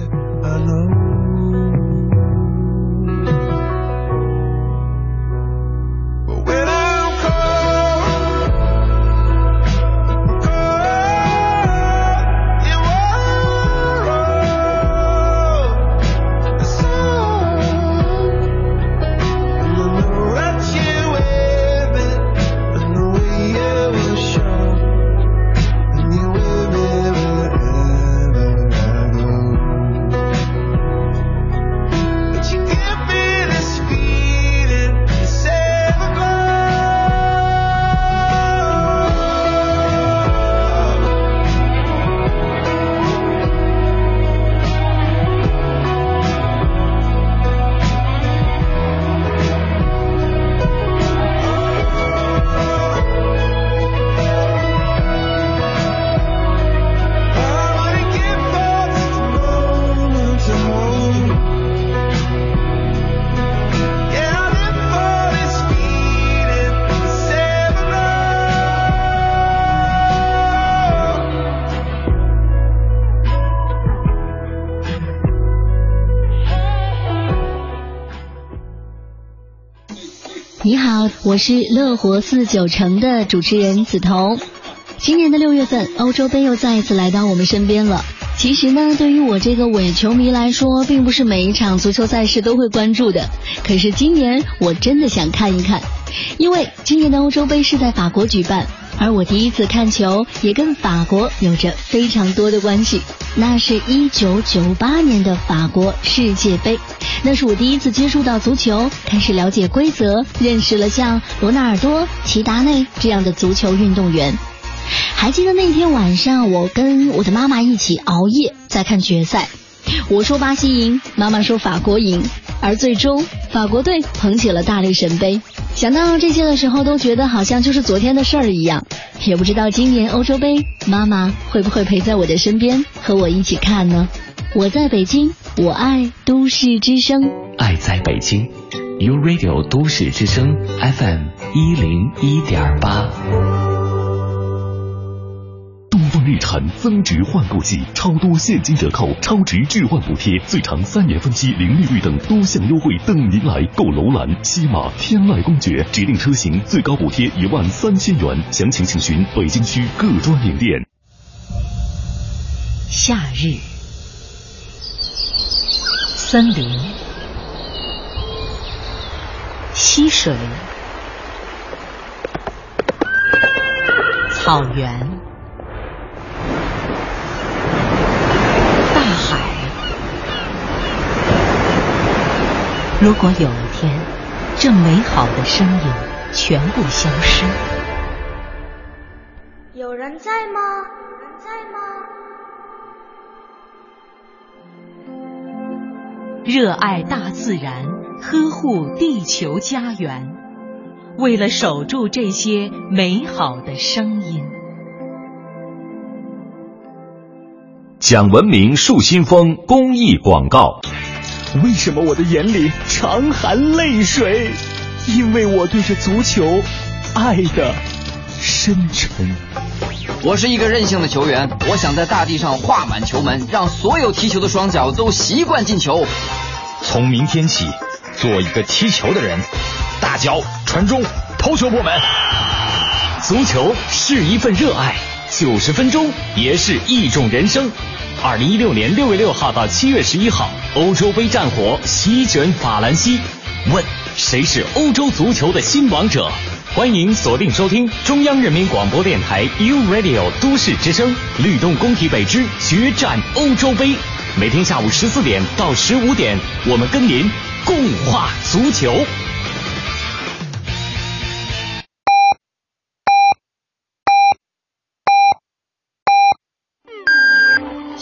我是乐活四九城的主持人梓潼。今年的六月份，欧洲杯又再一次来到我们身边了。其实呢，对于我这个伪球迷来说，并不是每一场足球赛事都会关注的。可是今年我真的想看一看，因为今年的欧洲杯是在法国举办。而我第一次看球也跟法国有着非常多的关系，那是一九九八年的法国世界杯，那是我第一次接触到足球，开始了解规则，认识了像罗纳尔多、齐达内这样的足球运动员。还记得那天晚上，我跟我的妈妈一起熬夜在看决赛，我说巴西赢，妈妈说法国赢，而最终法国队捧起了大力神杯。想到这些的时候，都觉得好像就是昨天的事儿一样。也不知道今年欧洲杯，妈妈会不会陪在我的身边，和我一起看呢？我在北京，我爱都市之声，爱在北京，You Radio 都市之声 FM 一零一点八。日产增值换购季，超多现金折扣、超值置换补贴，最长三年分期零利率等多项优惠等您来购！楼兰、西马、天籁公爵指定车型最高补贴一万三千元，详情请询北京区各专营店。夏日，森林，溪水，草原。如果有一天，这美好的声音全部消失，有人在吗？有人在吗？热爱大自然，呵护地球家园，为了守住这些美好的声音，讲文明树新风公益广告。为什么我的眼里常含泪水？因为我对这足球爱的深沉。我是一个任性的球员，我想在大地上画满球门，让所有踢球的双脚都习惯进球。从明天起，做一个踢球的人，大脚传中，头球破门。足球是一份热爱，九十分钟也是一种人生。二零一六年六月六号到七月十一号，欧洲杯战火席卷法兰西。问谁是欧洲足球的新王者？欢迎锁定收听中央人民广播电台 u Radio 都市之声，律动工体北之决战欧洲杯。每天下午十四点到十五点，我们跟您共话足球。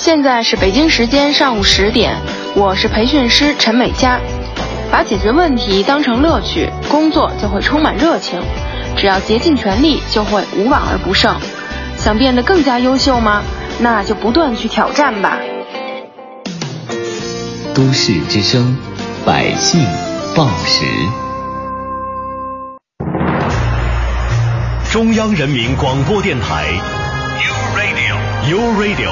现在是北京时间上午十点，我是培训师陈美佳。把解决问题当成乐趣，工作就会充满热情。只要竭尽全力，就会无往而不胜。想变得更加优秀吗？那就不断去挑战吧。都市之声，百姓报时。中央人民广播电台，U Radio，U Radio，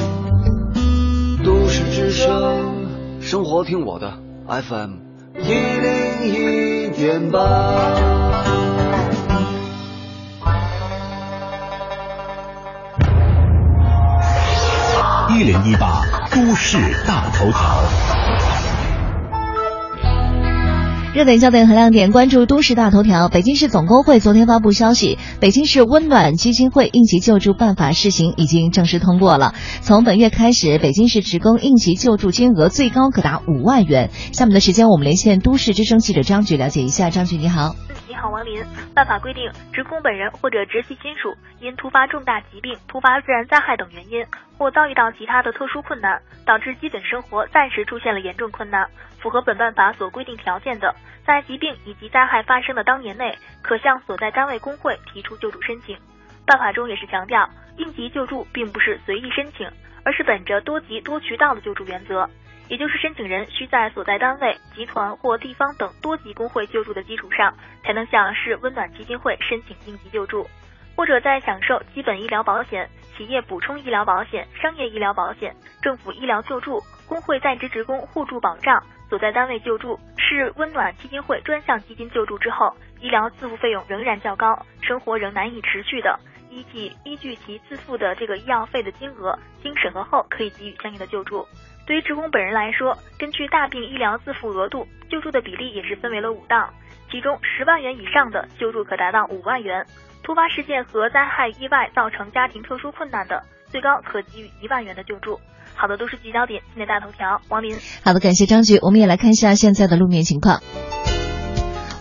都市之声，生活听我的 FM 一零一点八。一零一八都市大头条，热点焦点和亮点，关注都市大头条。北京市总工会昨天发布消息，北京市温暖基金会应急救助办法试行已经正式通过了。从本月开始，北京市职工应急救助金额最高可达五万元。下面的时间，我们连线都市之声记者张局了解一下。张局你好。你好，王林。办法规定，职工本人或者直系亲属因突发重大疾病、突发自然灾害等原因，或遭遇到其他的特殊困难，导致基本生活暂时出现了严重困难，符合本办法所规定条件的，在疾病以及灾害发生的当年内，可向所在单位工会提出救助申请。办法中也是强调，应急救助并不是随意申请，而是本着多级多渠道的救助原则。也就是申请人需在所在单位、集团或地方等多级工会救助的基础上，才能向市温暖基金会申请应急救助，或者在享受基本医疗保险、企业补充医疗保险、商业医疗保险、政府医疗救助、工会在职职工互助保障、所在单位救助、是温暖基金会专项基金救助之后，医疗自付费用仍然较高，生活仍难以持续的，依据依据其自付的这个医药费的金额，经审核后可以给予相应的救助。对于职工本人来说，根据大病医疗自付额度，救助的比例也是分为了五档，其中十万元以上的救助可达到五万元，突发事件和灾害意外造成家庭特殊困难的，最高可给予一万元的救助。好的，都是聚焦点，今天大头条，王林。好的，感谢张局，我们也来看一下现在的路面情况。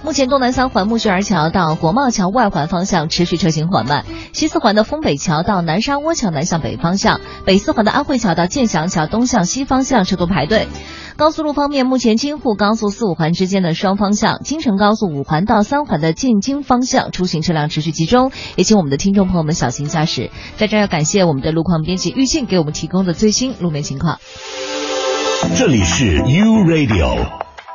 目前东南三环木樨儿桥到国贸桥外环方向持续车行缓慢，西四环的丰北桥到南沙窝桥南向北方向，北四环的安慧桥到建祥桥东向西方向车多排队。高速路方面，目前京沪高速四五环之间的双方向，京承高速五环到三环的进京方向出行车辆持续集中，也请我们的听众朋友们小心驾驶。在这要感谢我们的路况编辑玉静给我们提供的最新路面情况。这里是 U Radio。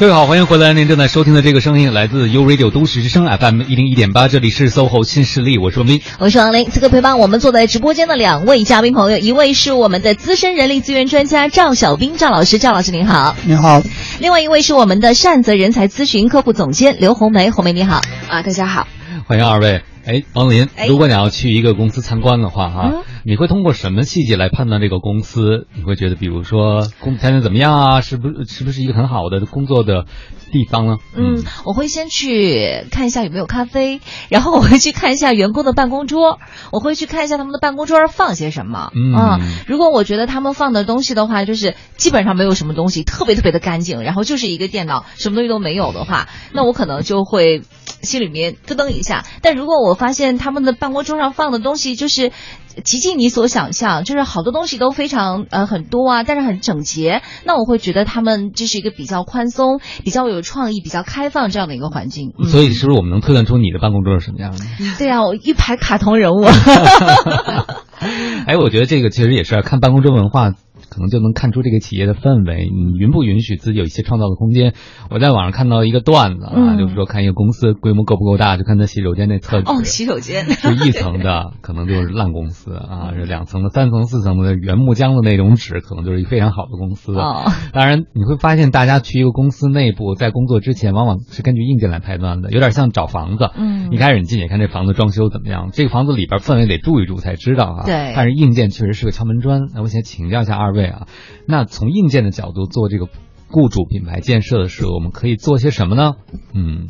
各位好，欢迎回来！您正在收听的这个声音来自 U Radio 都市之声 FM 一零一点八，这里是 SOHO 新势力，我是王斌，我是王林。此刻陪伴我们坐在直播间的两位嘉宾朋友，一位是我们的资深人力资源专家赵小兵赵老师，赵老师您好，您好。另外一位是我们的善泽人才咨询客户总监刘红梅，红梅你好，啊，大家好。欢迎二位。哎，王林，如果你要去一个公司参观的话，哈，你会通过什么细节来判断这个公司？你会觉得，比如说工条件怎么样啊？是不是是不是一个很好的工作的地方呢？嗯，我会先去看一下有没有咖啡，然后我会去看一下员工的办公桌，我会去看一下他们的办公桌上放些什么。嗯，如果我觉得他们放的东西的话，就是基本上没有什么东西，特别特别的干净，然后就是一个电脑，什么东西都没有的话，那我可能就会心里面咯噔一下。但如果我发现他们的办公桌上放的东西就是极尽你所想象，就是好多东西都非常呃很多啊，但是很整洁，那我会觉得他们这是一个比较宽松、比较有创意、比较开放这样的一个环境。所以，是不是我们能推断出你的办公桌是什么样的？对啊，我一排卡通人物。哎，我觉得这个其实也是看办公桌文化。可能就能看出这个企业的氛围，你允不允许自己有一些创造的空间？我在网上看到一个段子啊，就是说看一个公司规模够不够大，就看他洗手间那厕哦，洗手间 就一层的，可能就是烂公司啊；是两层的、三层、四层的原木浆的那种纸，可能就是一非常好的公司。哦，当然你会发现，大家去一个公司内部，在工作之前，往往是根据硬件来判断的，有点像找房子。嗯，一开始你进去看这房子装修怎么样，这个房子里边氛围得住一住才知道啊。对，但是硬件确实是个敲门砖。那我想请教一下二位啊，那。那从硬件的角度做这个雇主品牌建设的时候，我们可以做些什么呢？嗯，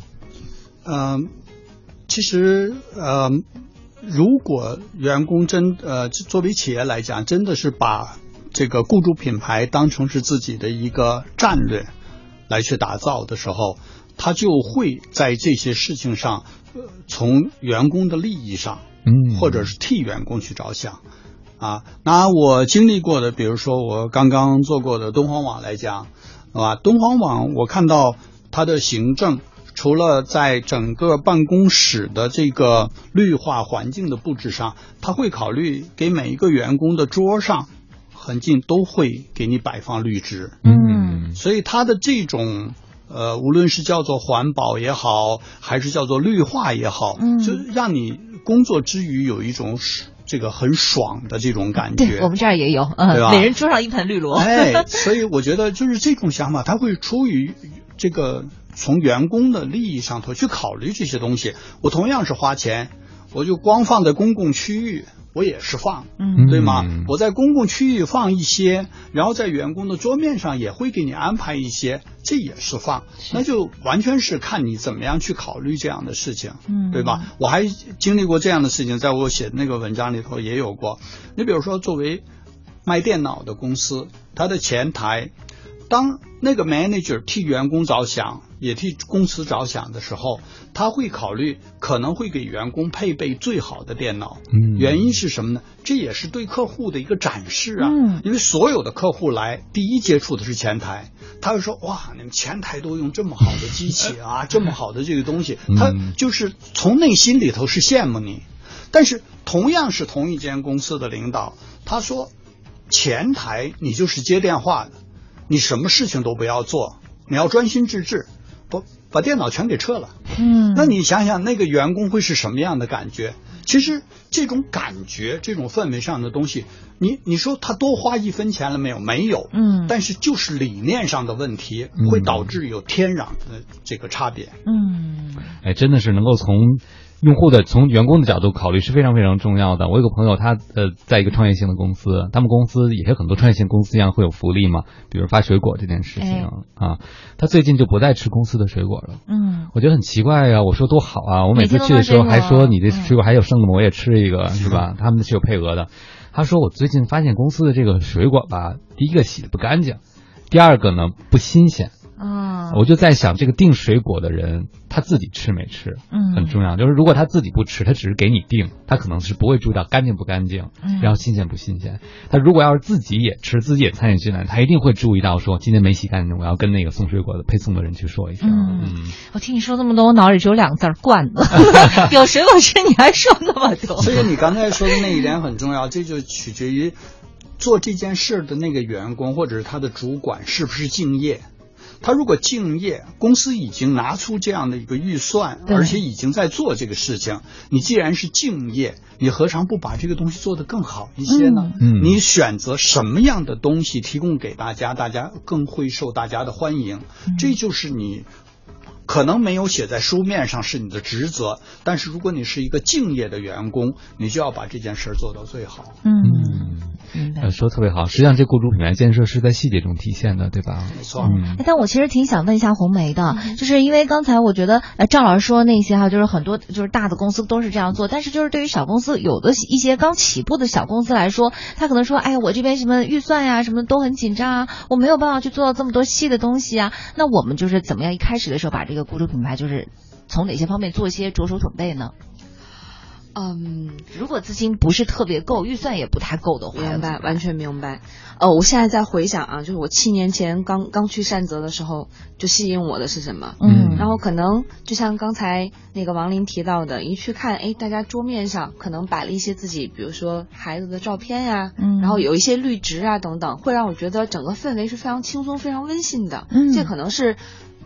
嗯，其实呃，如果员工真呃作为企业来讲，真的是把这个雇主品牌当成是自己的一个战略来去打造的时候，他就会在这些事情上，从员工的利益上，嗯，或者是替员工去着想。啊，拿我经历过的，比如说我刚刚做过的敦煌网来讲，是吧？敦煌网我看到它的行政，除了在整个办公室的这个绿化环境的布置上，他会考虑给每一个员工的桌上很近都会给你摆放绿植，嗯，所以它的这种呃，无论是叫做环保也好，还是叫做绿化也好，嗯，就让你工作之余有一种。这个很爽的这种感觉，我们这儿也有，嗯，对吧？每人桌上一盆绿萝，哎，所以我觉得就是这种想法，他会出于这个从员工的利益上头去考虑这些东西。我同样是花钱，我就光放在公共区域。我也是放，嗯，对吗？我在公共区域放一些，然后在员工的桌面上也会给你安排一些，这也是放，那就完全是看你怎么样去考虑这样的事情，嗯，对吧？我还经历过这样的事情，在我写的那个文章里头也有过。你比如说，作为卖电脑的公司，它的前台，当那个 manager 替员工着想。也替公司着想的时候，他会考虑可能会给员工配备最好的电脑。嗯，原因是什么呢？这也是对客户的一个展示啊。嗯，因为所有的客户来第一接触的是前台，他会说：“哇，你们前台都用这么好的机器啊，这么好的这个东西。”他就是从内心里头是羡慕你。但是同样是同一间公司的领导，他说：“前台你就是接电话的，你什么事情都不要做，你要专心致志。”不把电脑全给撤了，嗯，那你想想那个员工会是什么样的感觉？其实这种感觉、这种氛围上的东西，你你说他多花一分钱了没有？没有，嗯，但是就是理念上的问题，会导致有天壤的这个差别，嗯，哎，真的是能够从。用户的从员工的角度考虑是非常非常重要的。我有个朋友，他呃在一个创业性的公司，他们公司也是很多创业性公司一样会有福利嘛，比如发水果这件事情啊。他最近就不再吃公司的水果了。嗯，我觉得很奇怪呀。我说多好啊，我每次去的时候还说你这水果还有剩的吗？我也吃一个，是吧？他们是有配额的。他说我最近发现公司的这个水果吧，第一个洗的不干净，第二个呢不新鲜。啊，我就在想，这个订水果的人他自己吃没吃，嗯，很重要。就是如果他自己不吃，他只是给你订，他可能是不会注意到干净不干净，然后新鲜不新鲜。他如果要是自己也吃，自己也参与进来，他一定会注意到说今天没洗干净，我要跟那个送水果的配送的人去说一下。嗯，我听你说这么多，我脑里只有两个字儿：惯子。有水果吃，你还说那么多？所以你刚才说的那一点很重要，这就取决于做这件事的那个员工或者是他的主管是不是敬业。他如果敬业，公司已经拿出这样的一个预算，而且已经在做这个事情。你既然是敬业，你何尝不把这个东西做得更好一些呢？嗯，你选择什么样的东西提供给大家，大家更会受大家的欢迎。这就是你可能没有写在书面上是你的职责，但是如果你是一个敬业的员工，你就要把这件事儿做到最好。嗯，呃，说特别好。实际上，这雇主品牌建设是在细节中体现的，对吧？没错。嗯，但我其实挺想问一下红梅的，就是因为刚才我觉得，呃，赵老师说那些哈，就是很多就是大的公司都是这样做，但是就是对于小公司，有的一些刚起步的小公司来说，他可能说，哎呀，我这边什么预算呀，什么都很紧张啊，我没有办法去做到这么多细的东西啊。那我们就是怎么样一开始的时候把这个雇主品牌，就是从哪些方面做一些着手准备呢？嗯，如果资金不是特别够，预算也不太够的话，明白，完全明白。呃，我现在在回想啊，就是我七年前刚刚去善泽的时候，就吸引我的是什么？嗯，然后可能就像刚才那个王林提到的，一去看，哎，大家桌面上可能摆了一些自己，比如说孩子的照片呀，嗯，然后有一些绿植啊等等，会让我觉得整个氛围是非常轻松、非常温馨的。嗯，这可能是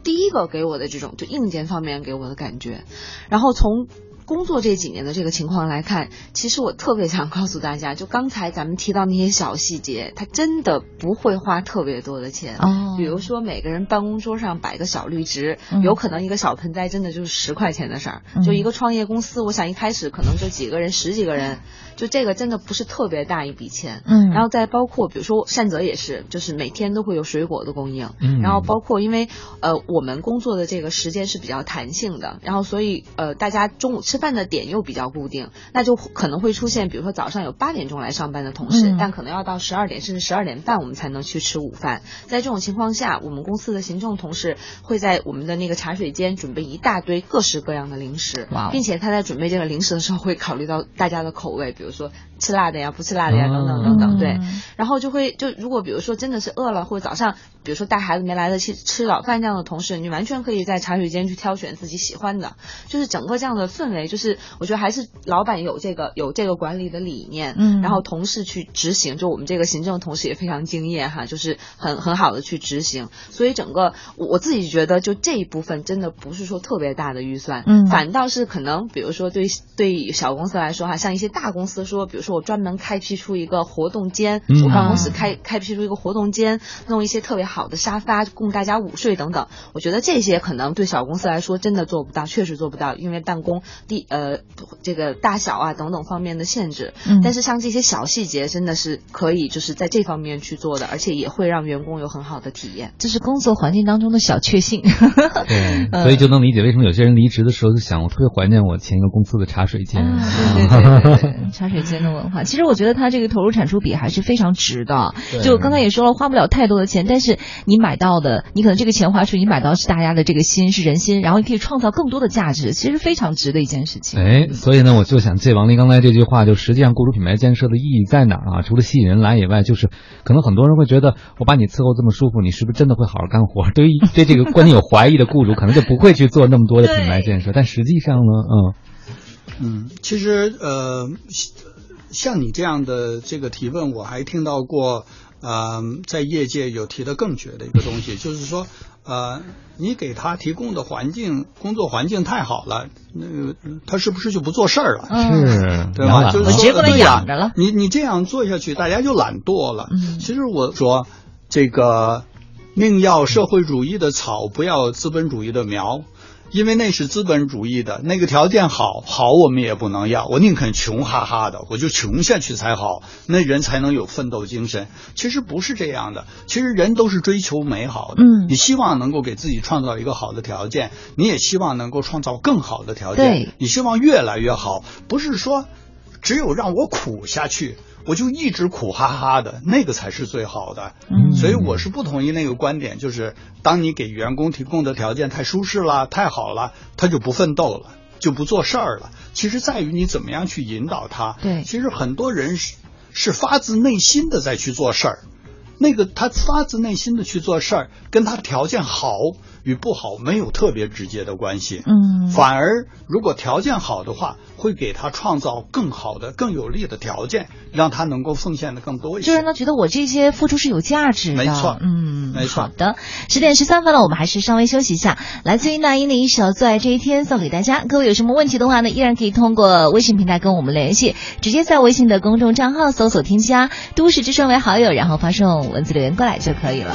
第一个给我的这种就硬件方面给我的感觉，然后从。工作这几年的这个情况来看，其实我特别想告诉大家，就刚才咱们提到那些小细节，它真的不会花特别多的钱。哦，比如说每个人办公桌上摆个小绿植，嗯、有可能一个小盆栽真的就是十块钱的事儿。嗯、就一个创业公司，我想一开始可能就几个人、十几个人，就这个真的不是特别大一笔钱。嗯，然后再包括比如说善泽也是，就是每天都会有水果的供应。嗯，然后包括因为呃我们工作的这个时间是比较弹性的，然后所以呃大家中午吃饭的点又比。较固定，那就可能会出现，比如说早上有八点钟来上班的同事，嗯、但可能要到十二点甚至十二点半我们才能去吃午饭。在这种情况下，我们公司的行政同事会在我们的那个茶水间准备一大堆各式各样的零食，并且他在准备这个零食的时候会考虑到大家的口味，比比如说吃辣的呀、不吃辣的呀等等等等。对，然后就会就如果比如说真的是饿了，或者早上比如说带孩子没来得及吃早饭这样的同事，你完全可以在茶水间去挑选自己喜欢的，就是整个这样的氛围，就是我觉得还是老板有这个有这个管理的理念，嗯，然后同事去执行，就我们这个行政同事也非常敬业哈，就是很很好的去执行，所以整个我我自己觉得就这一部分真的不是说特别大的预算，嗯，反倒是可能比如说对对小公司来说哈，像一些大公司说，比如说我专门开辟出一个活动间，嗯、我办公室开开辟出一个活动间，弄一些特别好的沙发供大家午睡等等，我觉得这些可能对小公司来说真的做不到，确实做不到，因为办公地呃这个大小啊等等方面的限制，嗯，但是像这些小细节真的是可以就是在这方面去做的，而且也会让员工有很好的体验，这是工作环境当中的小确幸。对，所以就能理解为什么有些人离职的时候就想，我特别怀念我前一个公司的茶水间，嗯、对对对对，茶水间的文化。其实我觉得他这个投入产出比还是非常值的。就刚才也说了，花不了太多的钱，但是你买到的，你可能这个钱花出去，你买到是大家的这个心，是人心，然后你可以创造更多的价值，其实非常值的一件事情。哎，所以呢，我就想借王林刚才这句话，就实际上雇主品牌建设的意义在哪儿啊？除了吸引人来以外，就是可能很多人会觉得，我把你伺候这么舒服，你是不是真的会好好干活？对于对这个观念有怀疑的雇主，可能就不会去做那么多的品牌建设。但实际上呢，嗯嗯，其实呃，像你这样的这个提问，我还听到过，呃，在业界有提的更绝的一个东西，就是说，呃，你给他提供的环境，工作环境太好了，那个他是不是就不做事儿了？是，对吧？就是说，直接过来对养着了。你你这样做下去，大家就懒惰了。嗯，其实我说这个宁要社会主义的草，不要资本主义的苗。因为那是资本主义的，那个条件好，好我们也不能要，我宁肯穷哈哈的，我就穷下去才好，那人才能有奋斗精神。其实不是这样的，其实人都是追求美好的，嗯，你希望能够给自己创造一个好的条件，你也希望能够创造更好的条件，对，你希望越来越好，不是说只有让我苦下去。我就一直苦哈哈的，那个才是最好的。嗯，所以我是不同意那个观点，就是当你给员工提供的条件太舒适了、太好了，他就不奋斗了，就不做事儿了。其实在于你怎么样去引导他。对，其实很多人是是发自内心的在去做事儿，那个他发自内心的去做事儿，跟他条件好与不好没有特别直接的关系。嗯，反而如果条件好的话，会给他创造更好的、更有利的条件，让他能够奉献的更多一些。就让他觉得我这些付出是有价值的。没错，嗯，没错。好的，十点十三分了，我们还是稍微休息一下。来自于那英的一首《最爱这一天》送给大家。各位有什么问题的话呢，依然可以通过微信平台跟我们联系，直接在微信的公众账号搜索添加“都市之声”为好友，然后发送文字留言过来就可以了。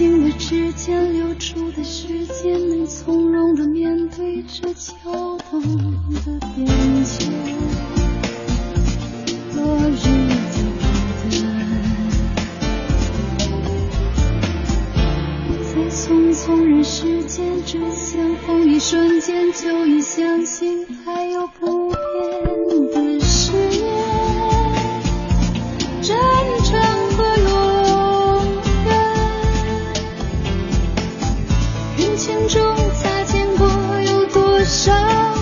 轻的指尖流出的时间，能从容的面对这秋冬的边界。落日的孤单，在匆匆人世间，只相逢一瞬间，就已相信还有不变的誓言。真眼中擦肩过有多少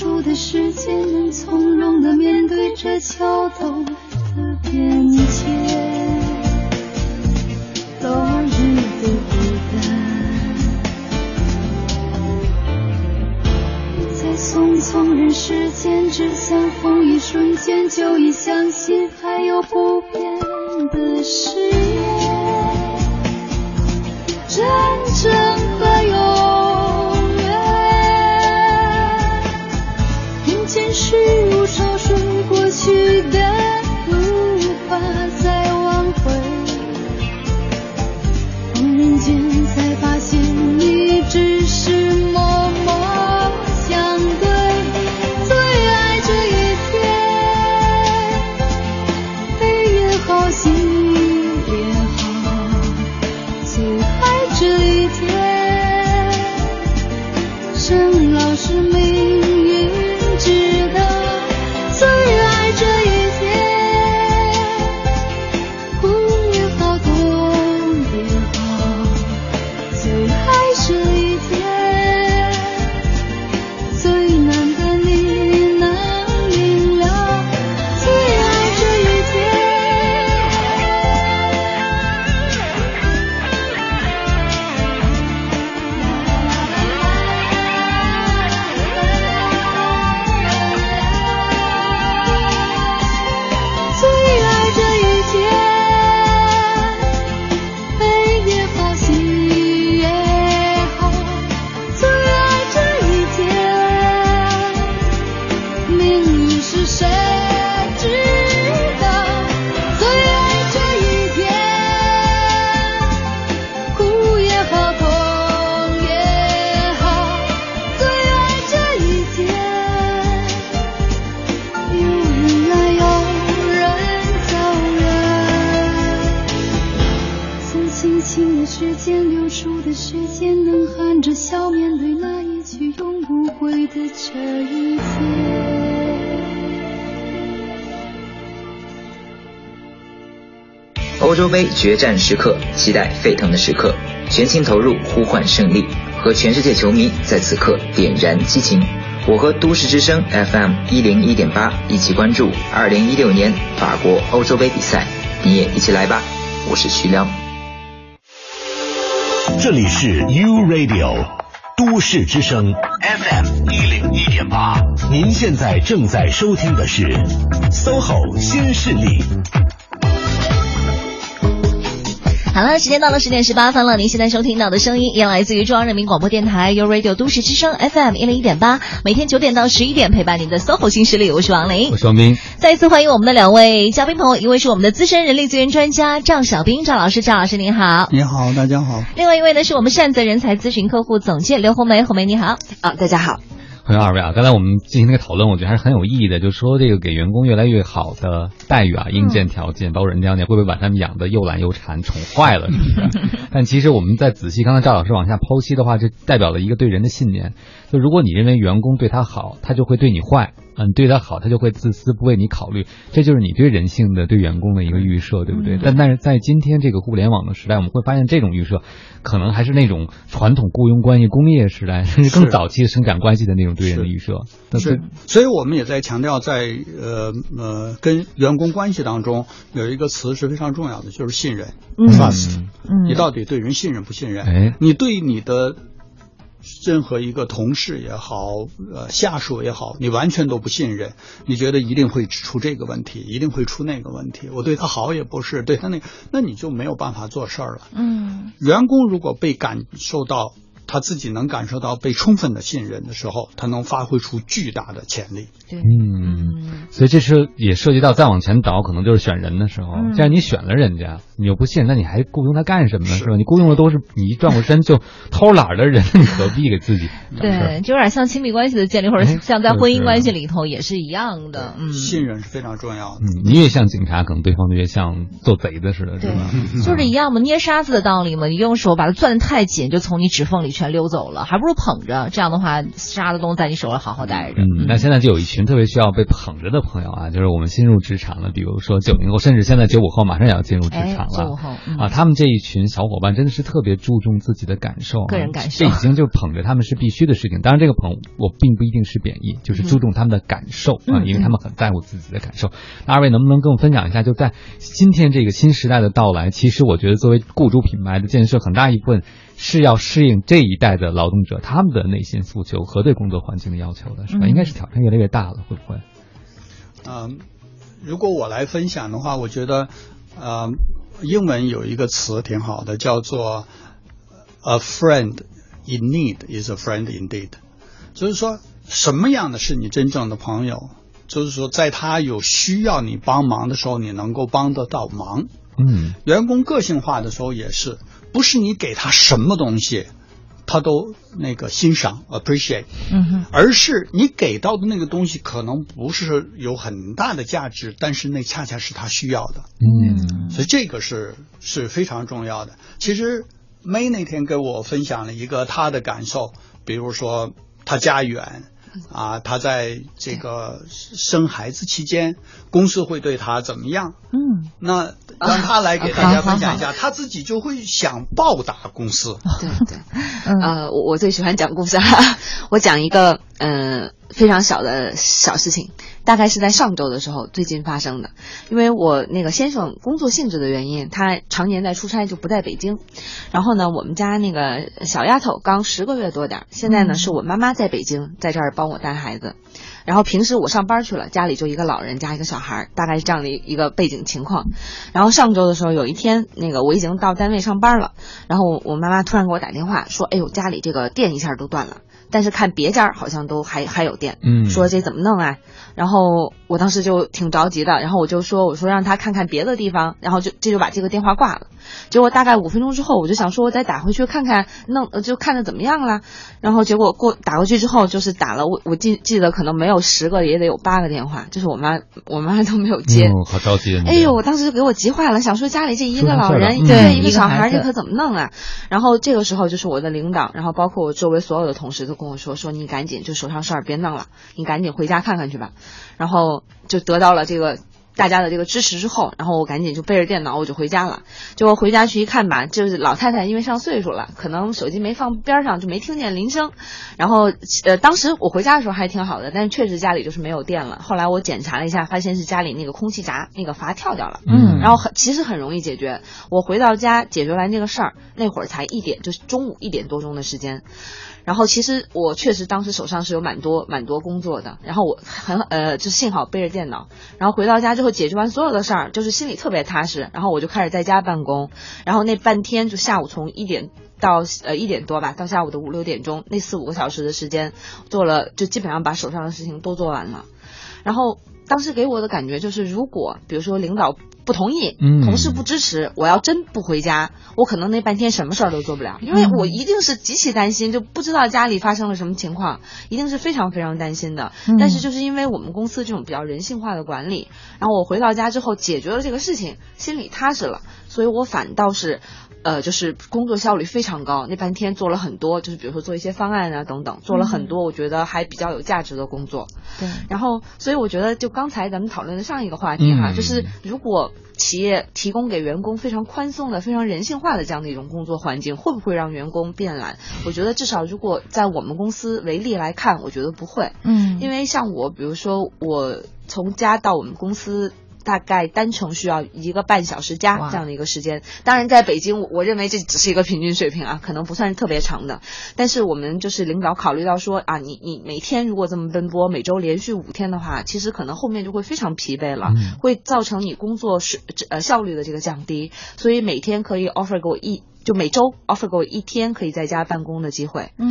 尖流出的时间，能从容的面对这秋冬的变迁。落日的孤单，在匆匆人世间，只相逢一瞬间，就已相信还有不变的誓言。杯决战时刻，期待沸腾的时刻，全心投入，呼唤胜利，和全世界球迷在此刻点燃激情。我和都市之声 FM 一零一点八一起关注二零一六年法国欧洲杯比赛，你也一起来吧！我是徐亮。这里是 U Radio 都市之声 FM 一零一点八，您现在正在收听的是 SOHO 新势力。好了，时间到了十点十八分了。您现在收听到的声音也来自于中央人民广播电台 u Radio 都市之声 FM 一零一点八，每天九点到十一点陪伴您的 SOHO 新势力，我是王琳，我是王斌。再一次欢迎我们的两位嘉宾朋友，一位是我们的资深人力资源专家赵小兵，赵老师，赵老师您好。你好，大家好。另外一位呢是我们善泽人才咨询客户总监刘红梅，红梅你好。啊，大家好。欢迎二位啊！刚才我们进行那个讨论，我觉得还是很有意义的，就是说这个给员工越来越好的待遇啊，硬件条件，包括人家会不会把他们养的又懒又馋，宠坏了，是不是？但其实我们在仔细刚才赵老师往下剖析的话，这代表了一个对人的信念，就如果你认为员工对他好，他就会对你坏。嗯，对他好，他就会自私，不为你考虑。这就是你对人性的、对员工的一个预设，对不对？但但是在今天这个互联网的时代，我们会发现这种预设可能还是那种传统雇佣关系、工业时代 甚至更早期的生产关系的那种对人的预设。是，所以我们也在强调，在呃呃跟员工关系当中有一个词是非常重要的，就是信任 （trust）。嗯，你到底对人信任不信任？哎，你对你的。任何一个同事也好，呃，下属也好，你完全都不信任，你觉得一定会出这个问题，一定会出那个问题。我对他好也不是，对他那，那你就没有办法做事儿了。嗯，员工如果被感受到。他自己能感受到被充分的信任的时候，他能发挥出巨大的潜力。对，嗯，所以这是也涉及到再往前倒，可能就是选人的时候。嗯、既然你选了人家，你又不信，那你还雇佣他干什么呢？是吧？你雇佣的都是你一转过身就偷懒的人，你何必给自己？对，就有点像亲密关系的建立，或者像在婚姻关系里头也是一样的。嗯，信任是非常重要的。嗯，你越像警察，可能对方就越像做贼的似的，是吧？就是一样嘛，捏沙子的道理嘛。你用手把它攥得太紧，就从你指缝里全溜走了，还。不如捧着，这样的话，沙子都在你手里好好待着。嗯，那现在就有一群特别需要被捧着的朋友啊，就是我们新入职场的，比如说九零后，甚至现在九五后马上也要进入职场啊，他们这一群小伙伴真的是特别注重自己的感受，个人感受，这已经就捧着他们是必须的事情。当然，这个捧我并不一定是贬义，就是注重他们的感受啊，因为他们很在乎自己的感受。那二位能不能跟我分享一下，就在今天这个新时代的到来，其实我觉得作为雇主品牌的建设，很大一部分是要适应这一代的劳动者他们的内心。诉求和对工作环境的要求的是吧？应该是挑战越来越大了，会不会？嗯，如果我来分享的话，我觉得，呃，英文有一个词挺好的，叫做 “a friend in need is a friend indeed”，就是说什么样的是你真正的朋友？就是说，在他有需要你帮忙的时候，你能够帮得到忙。嗯，员工个性化的时候也是，不是你给他什么东西。他都那个欣赏 appreciate，嗯哼，而是你给到的那个东西可能不是有很大的价值，但是那恰恰是他需要的，嗯，所以这个是是非常重要的。其实 May 那天跟我分享了一个他的感受，比如说他家远。啊，他在这个生孩子期间，公司会对他怎么样？嗯，那 让他来给大家分享一下，他自己就会想报答公司。对对，呃，我我最喜欢讲故事哈，我讲一个呃非常小的小事情。大概是在上周的时候，最近发生的。因为我那个先生工作性质的原因，他常年在出差，就不在北京。然后呢，我们家那个小丫头刚十个月多点，现在呢是我妈妈在北京，在这儿帮我带孩子。然后平时我上班去了，家里就一个老人加一个小孩，大概是这样的一个背景情况。然后上周的时候，有一天，那个我已经到单位上班了，然后我妈妈突然给我打电话说：“哎呦，家里这个电一下都断了。”但是看别家好像都还还有电，嗯，说这怎么弄啊？然后我当时就挺着急的，然后我就说，我说让他看看别的地方，然后就这就把这个电话挂了。结果大概五分钟之后，我就想说，我再打回去看看，弄就看着怎么样了。然后结果过打过去之后，就是打了我我记记得可能没有十个也得有八个电话，就是我妈我妈都没有接，好着急。哎呦，我当时就给我急坏了，想说家里这一个老人嗯对一个小孩，这可怎么弄啊？然后这个时候就是我的领导，然后包括我周围所有的同事都跟我说，说你赶紧就手上事儿别弄了，你赶紧回家看看去吧。然后就得到了这个大家的这个支持之后，然后我赶紧就背着电脑我就回家了。结果回家去一看吧，就是老太太因为上岁数了，可能手机没放边上就没听见铃声。然后呃，当时我回家的时候还挺好的，但是确实家里就是没有电了。后来我检查了一下，发现是家里那个空气闸那个阀跳掉了。嗯，然后很其实很容易解决。我回到家解决完这个事儿，那会儿才一点，就是中午一点多钟的时间。然后其实我确实当时手上是有蛮多蛮多工作的，然后我很呃就幸好背着电脑，然后回到家之后解决完所有的事儿，就是心里特别踏实，然后我就开始在家办公，然后那半天就下午从一点到呃一点多吧，到下午的五六点钟，那四五个小时的时间做了，就基本上把手上的事情都做完了，然后当时给我的感觉就是，如果比如说领导。不同意，嗯。同事不支持，我要真不回家，我可能那半天什么事儿都做不了，因为我一定是极其担心，就不知道家里发生了什么情况，一定是非常非常担心的。嗯。但是就是因为我们公司这种比较人性化的管理，然后我回到家之后解决了这个事情，心里踏实了，所以我反倒是呃，就是工作效率非常高，那半天做了很多，就是比如说做一些方案啊等等，做了很多，我觉得还比较有价值的工作。对，然后所以我觉得就刚才咱们讨论的上一个话题哈，嗯就是如果企业提供给员工非常宽松的、非常人性化的这样的一种工作环境，会不会让员工变懒？我觉得至少如果在我们公司为例来看，我觉得不会。嗯因为像我，比如说我从家到我们公司。大概单程需要一个半小时加这样的一个时间，当然在北京，我我认为这只是一个平均水平啊，可能不算是特别长的。但是我们就是领导考虑到说啊，你你每天如果这么奔波，每周连续五天的话，其实可能后面就会非常疲惫了，会造成你工作是呃效率的这个降低。所以每天可以 offer 给我一。就每周 offer 给我一天可以在家办公的机会，嗯，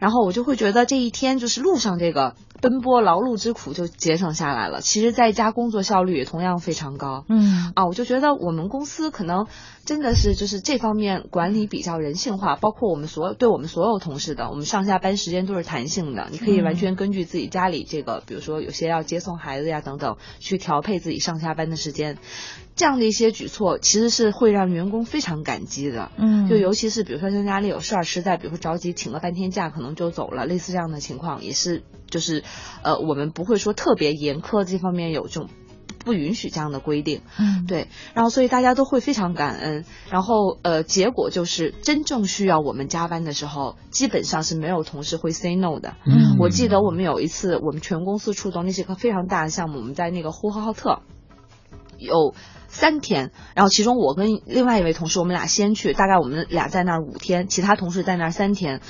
然后我就会觉得这一天就是路上这个奔波劳碌之苦就节省下来了。其实在家工作效率也同样非常高，嗯啊，我就觉得我们公司可能真的是就是这方面管理比较人性化，包括我们所有对我们所有同事的，我们上下班时间都是弹性的，你可以完全根据自己家里这个，比如说有些要接送孩子呀等等，去调配自己上下班的时间。这样的一些举措，其实是会让员工非常感激的。嗯就尤其是比如说像家里有事儿，实在比如说着急请了半天假，可能就走了，类似这样的情况，也是就是呃，我们不会说特别严苛这方面有这种。不允许这样的规定，嗯，对，然后所以大家都会非常感恩，然后呃，结果就是真正需要我们加班的时候，基本上是没有同事会 say no 的。嗯我记得我们有一次，我们全公司出动，那是一个非常大的项目，我们在那个呼和浩特有三天，然后其中我跟另外一位同事，我们俩先去，大概我们俩在那儿五天，其他同事在那儿三天，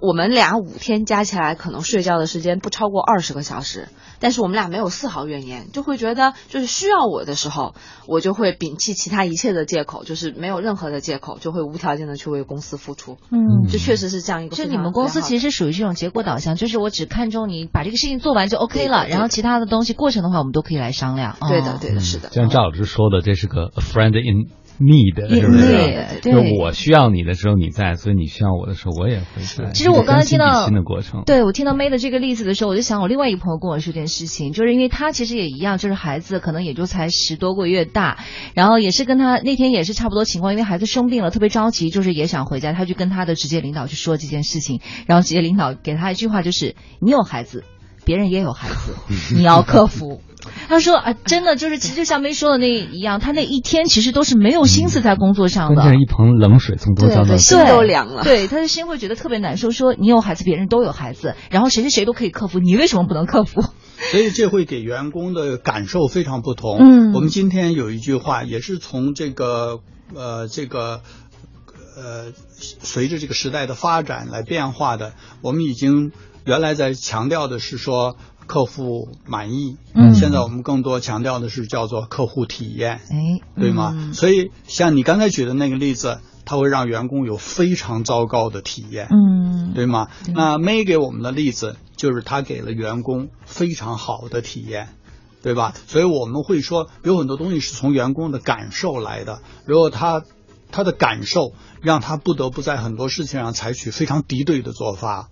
我们俩五天加起来可能睡觉的时间不超过二十个小时，但是我们俩没有丝毫怨言，就会觉得就是需要我的时候，我就会摒弃其他一切的借口，就是没有任何的借口，就会无条件的去为公司付出。嗯这确实是这样一个。就你们公司其实属于这种结果导向，就是我只看重你把这个事情做完就 OK 了，对对对然后其他的东西过程的话，我们都可以来商量。对的哦对的是的就像赵老师说的，这是个 a friend in need，是不是？就我需要你的时候你在，所以你需要我的时候我也会在。其实我刚才听到新的过程，对我听到 May 的这个例子的时候，我就想我另外一个朋友跟我说这件事情，就是因为他其实也一样，就是孩子可能也就才十多个月大，然后也是跟他那天也是差不多情况，因为孩子生病了，特别着急，就是也想回家，他就跟他的直接领导去说这件事情，然后直接领导给他一句话就是：你有孩子，别人也有孩子，你要克服。他说啊，真的就是，其实就像梅说的那一样，他那一天其实都是没有心思在工作上的。一盆冷水从头浇到心都凉了。对，他的心会觉得特别难受。说你有孩子，别人都有孩子，然后谁谁谁都可以克服，你为什么不能克服？所以这会给员工的感受非常不同。嗯我们今天有一句话，也是从这个呃这个呃随着这个时代的发展来变化的。我们已经原来在强调的是说客户满意，嗯现在我们更多强调的是叫做客户体验，哎，对吗？所以像你刚才举的那个例子，它会让员工有非常糟糕的体验，嗯，对吗？那 May 给我们的例子就是他给了员工非常好的体验，对吧？所以我们会说有很多东西是从员工的感受来的，如果他他的感受让他不得不在很多事情上采取非常敌对的做法，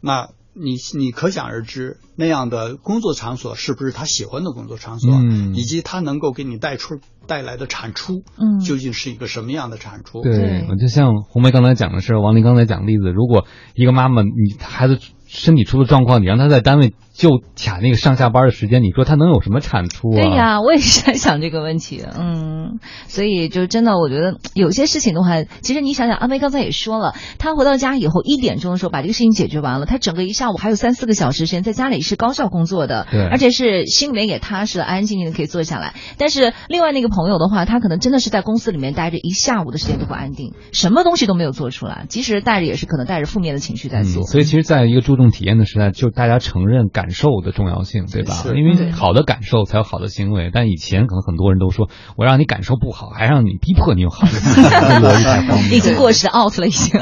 那你你可想而知那样的工作场所是不是他喜欢的工作场所，嗯以及他能够给你带出带来的产出，嗯究竟是一个什么样的产出？对，我就像红梅刚才讲的是，王林刚才讲的例子，如果一个妈妈你孩子身体出了状况，你让他在单位就卡那个上下班的时间，你说他能有什么产出啊？对呀，我也是在想这个问题，嗯，所以就真的，我觉得有些事情的话，其实你想想，阿梅刚才也说了，她回到家以后一点钟的时候把这个事情解决完了，她整个一下午还有三四个小时时间在家里是高效工作的，对而且是心里面也踏实了，安安静静的可以坐下来。但是另外那个朋友的话，他可能真的是在公司里面待着一下午的时间都不安定，什么东西都没有做出来，即使带着也是可能带着负面的情绪在做。嗯。所以其实，在一个注重体验的时代，就大家承认感受的重要性，对吧？因为好的感受才有好的行为。但以前可能很多人都说，我让你感受不好，还让你逼迫你有好。已经过时的 out 了，已经。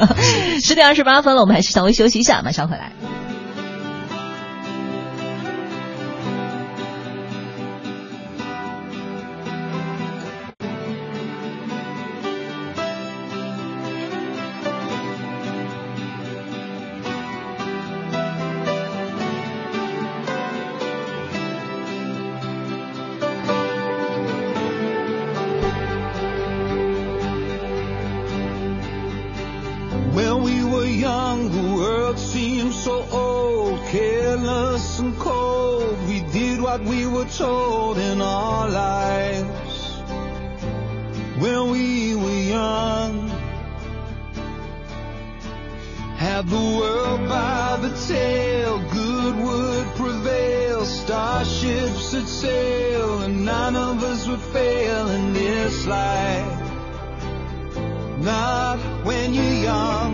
十点二十八分了，我们还是稍微休息一下，马上回来。Told in our lives when we were young. Had the world by the tail, good would prevail. Starships would sail, and none of us would fail in this life. Not when you're young.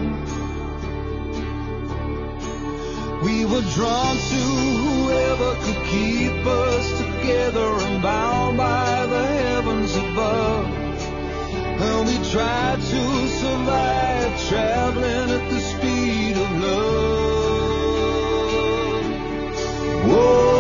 We were drawn to whoever could keep us together and bound by the heavens above. And we try to survive traveling at the speed of love. Whoa,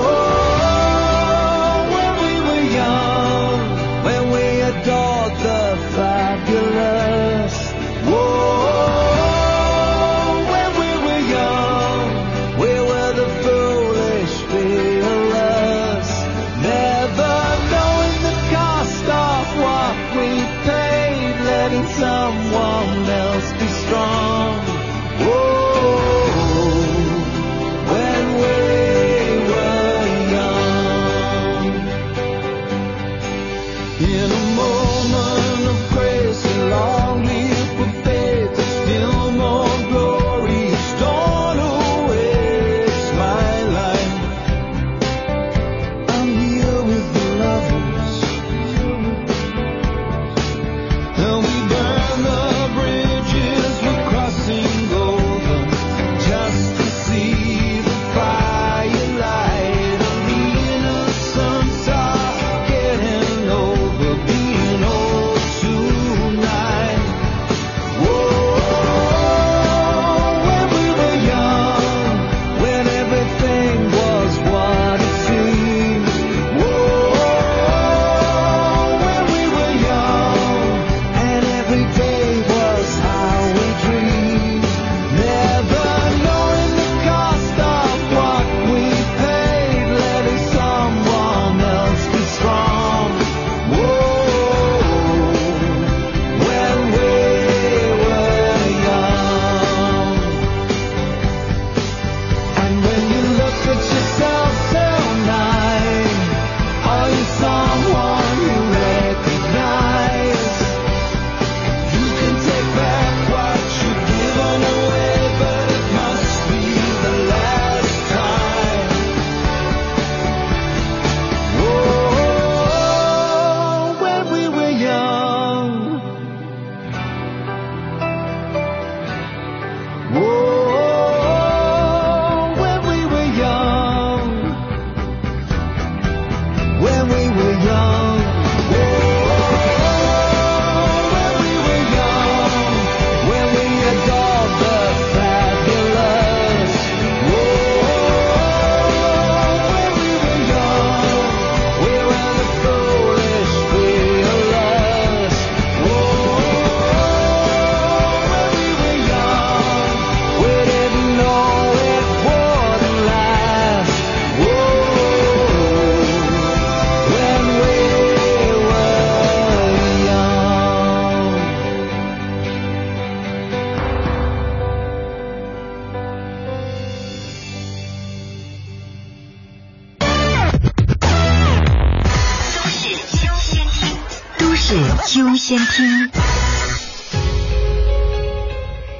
先听。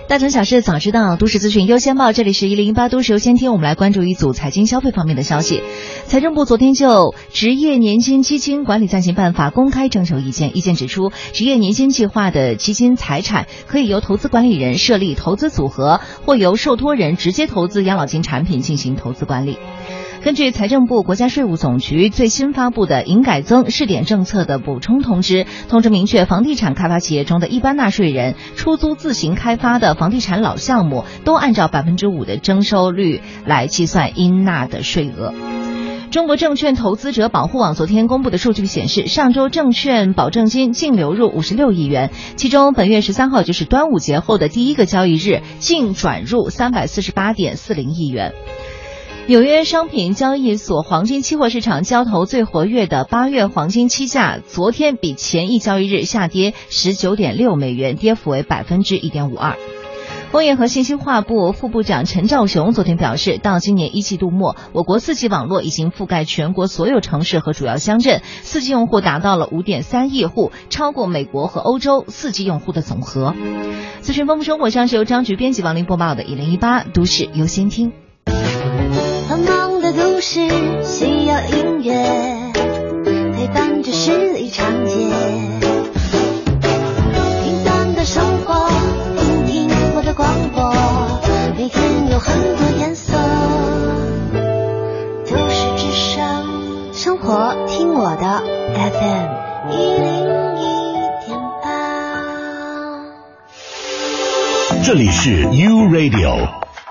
大城小事早知道，都市资讯优先报。这里是一零一八都市优先听，我们来关注一组财经消费方面的消息。财政部昨天就职业年金基金管理暂行办法公开征求意见，意见指出，职业年金计划的基金财产可以由投资管理人设立投资组合，或由受托人直接投资养老金产品进行投资管理。根据财政部、国家税务总局最新发布的营改增试点政策的补充通知，通知明确，房地产开发企业中的一般纳税人出租自行开发的房地产老项目，都按照百分之五的征收率来计算应纳的税额。中国证券投资者保护网昨天公布的数据显示，上周证券保证金净流入五十六亿元，其中本月十三号就是端午节后的第一个交易日，净转入三百四十八点四零亿元。纽约商品交易所黄金期货市场交投最活跃的八月黄金期价，昨天比前一交易日下跌十九点六美元，跌幅为百分之一点五二。工业和信息化部副部长陈兆雄昨天表示，到今年一季度末，我国 4G 网络已经覆盖全国所有城市和主要乡镇，4G 用户达到了5.3亿户，超过美国和欧洲 4G 用户的总和。资讯丰富生活上是由张局编辑王林播报的，一零一八都市优先听。繁忙的都市需要音乐陪伴着十里长街，平淡的生活，听听我的广播，每天有很多颜色。都市之声，生活听我的 FM 一零一点八。这里是 U Radio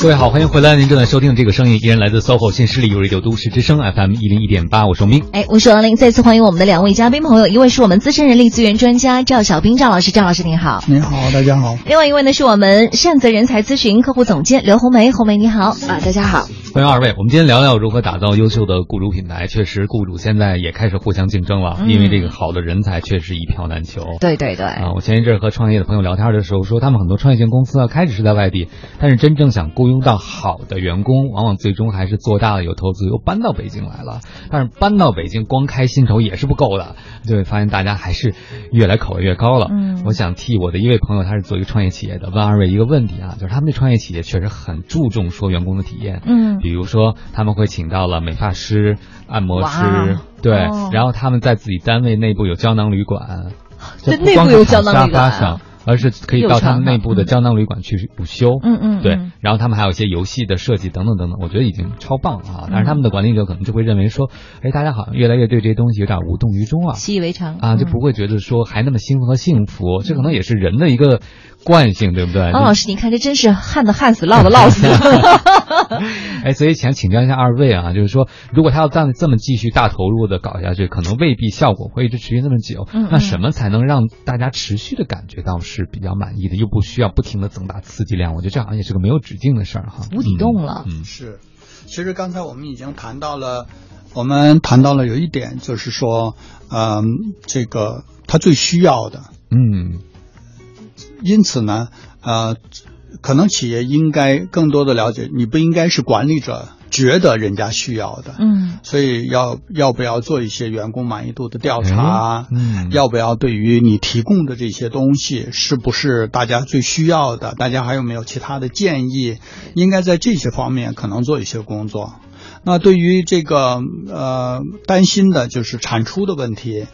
各位好，欢迎回来！您正在收听的这个声音依然来自 SOHO 新势力 u Radio 都市之声 FM 一零一点八，我是王明。哎，我是王林，再次欢迎我们的两位嘉宾朋友，一位是我们资深人力资源专家赵小兵赵老师，赵老师您好。您好，大家好。另外一位呢是我们善泽人才咨询客户总监刘红梅，红梅你好。啊，大家好。欢迎二位，我们今天聊聊如何打造优秀的雇主品牌。确实，雇主现在也开始互相竞争了，嗯因为这个好的人才确实一票难求。对对对。啊，我前一阵和创业的朋友聊天的时候说，他们很多创业型公司啊，开始是在外地，但是真正想雇佣到好的员工，往往最终还是做大了有投资，又搬到北京来了。但是搬到北京光开薪酬也是不够的，就会发现大家还是越来口味越高了。嗯我想替我的一位朋友，他是做一个创业企业的，问二位一个问题啊，就是他们的创业企业确实很注重说员工的体验，嗯比如说他们会请到了美发师、按摩师，对，哦然后他们在自己单位内部有胶囊旅馆，这就不光是内部有胶囊旅馆。而是可以到他们内部的胶囊旅馆去补休，嗯嗯对嗯，然后他们还有一些游戏的设计等等等等，我觉得已经超棒了啊！但是他们嗯的管理者可能就会认为说，哎，大家好像越来越对这些东西有点无动于衷啊，习以为常。啊，就嗯。不会觉得说还那么兴奋和幸福，这可能也是人的一个惯性，对不对？王老师，你看这真是旱的旱死，涝的涝死。哎，所以想请教一下二位啊，就是说，如果他要这样这么继续大投入的搞下去，可能未必效果会一直持续那么久。嗯嗯那什么才能让大家持续的感觉到是比较满意的，又不需要不停的增大刺激量？我觉得这好像也是个没有止境的事儿哈。无底洞了嗯，嗯是，其实刚才我们已经谈到了，我们谈到了有一点，就是说，嗯，这个他最需要的，嗯，因此呢，呃，可能企业应该更多的了解，你不应该是管理者觉得人家需要的，嗯所以要要不要做一些员工满意度的调查？嗯，要不要对于你提供的这些东西是不是大家最需要的？大家还有没有其他的建议？应该在这些方面可能做一些工作。那对于这个呃担心的就是产出的问题，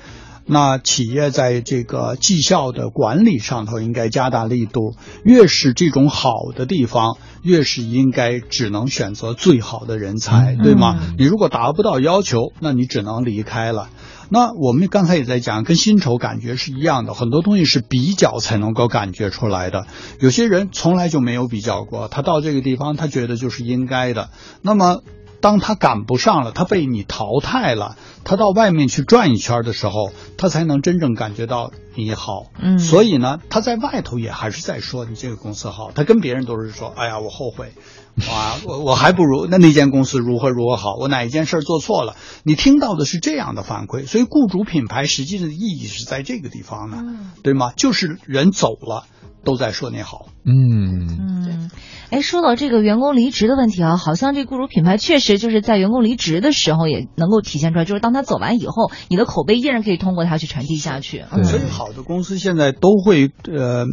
那企业在这个绩效的管理上头应该加大力度。越是这种好的地方，越是应该只能选择最好的人才，对吗？你如果达不到要求，那你只能离开了。那我们刚才也在讲，跟薪酬感觉是一样的，很多东西是比较才能够感觉出来的。有些人从来就没有比较过，他到这个地方，他觉得就是应该的。那么。当他赶不上了，他被你淘汰了，他到外面去转一圈的时候，他才能真正感觉到你好。嗯所以呢，他在外头也还是在说你这个公司好，他跟别人都是说，哎呀，我后悔，哇，我我还不如那那间公司如何如何好，我哪一件事儿做错了？你听到的是这样的反馈，所以雇主品牌实际的意义是在这个地方呢，对吗？就是人走了，都在说你好。嗯嗯，哎，说到这个员工离职的问题啊，好像这雇主品牌确实就是在员工离职的时候也能够体现出来，就是当他走完以后，你的口碑依然可以通过他去传递下去。嗯所以好的公司现在都会呃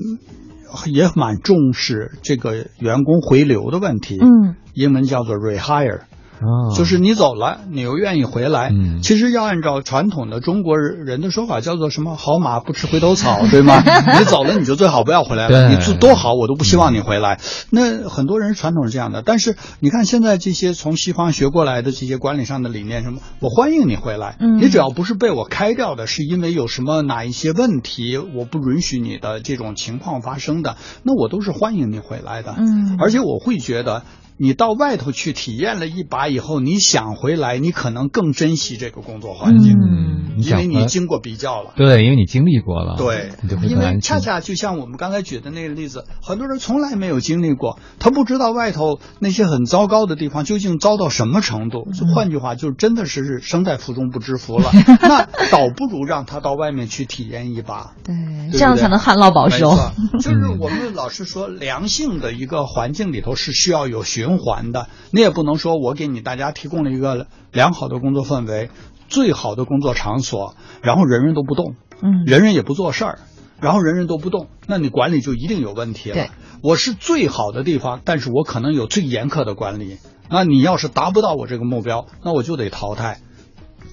也蛮重视这个员工回流的问题。嗯，英文叫做 rehire。哦就是你走了，你又愿意回来。嗯其实要按照传统的中国人的说法，叫做什么“好马不吃回头草”，对吗？你走了，你就最好不要回来了。你做多好，我都不希望你回来。那很多人传统是这样的，但是你看现在这些从西方学过来的这些管理上的理念，什么我欢迎你回来，嗯你只要不是被我开掉的，是因为有什么哪一些问题我不允许你的这种情况发生的，那我都是欢迎你回来的。嗯而且我会觉得。你到外头去体验了一把以后，你想回来，你可能更珍惜这个工作环境，嗯，因为你经过比较了。对，因为你经历过了。对，因为恰恰就像我们刚才举的那个例子，很多人从来没有经历过，他不知道外头那些很糟糕的地方究竟糟到什么程度。就换句话，就真的是生在福中不知福了。那倒不如让他到外面去体验一把。对，对这样才能旱涝保收就是我们老是说，良性的一个环境里头是需要有循环的。你也不能说我给你大家提供了一个良好的工作氛围，最好的工作场所，然后人人都不动，嗯人人也不做事儿，然后人人都不动，那你管理就一定有问题了。对，我是最好的地方，但是我可能有最严苛的管理。那你要是达不到我这个目标，那我就得淘汰。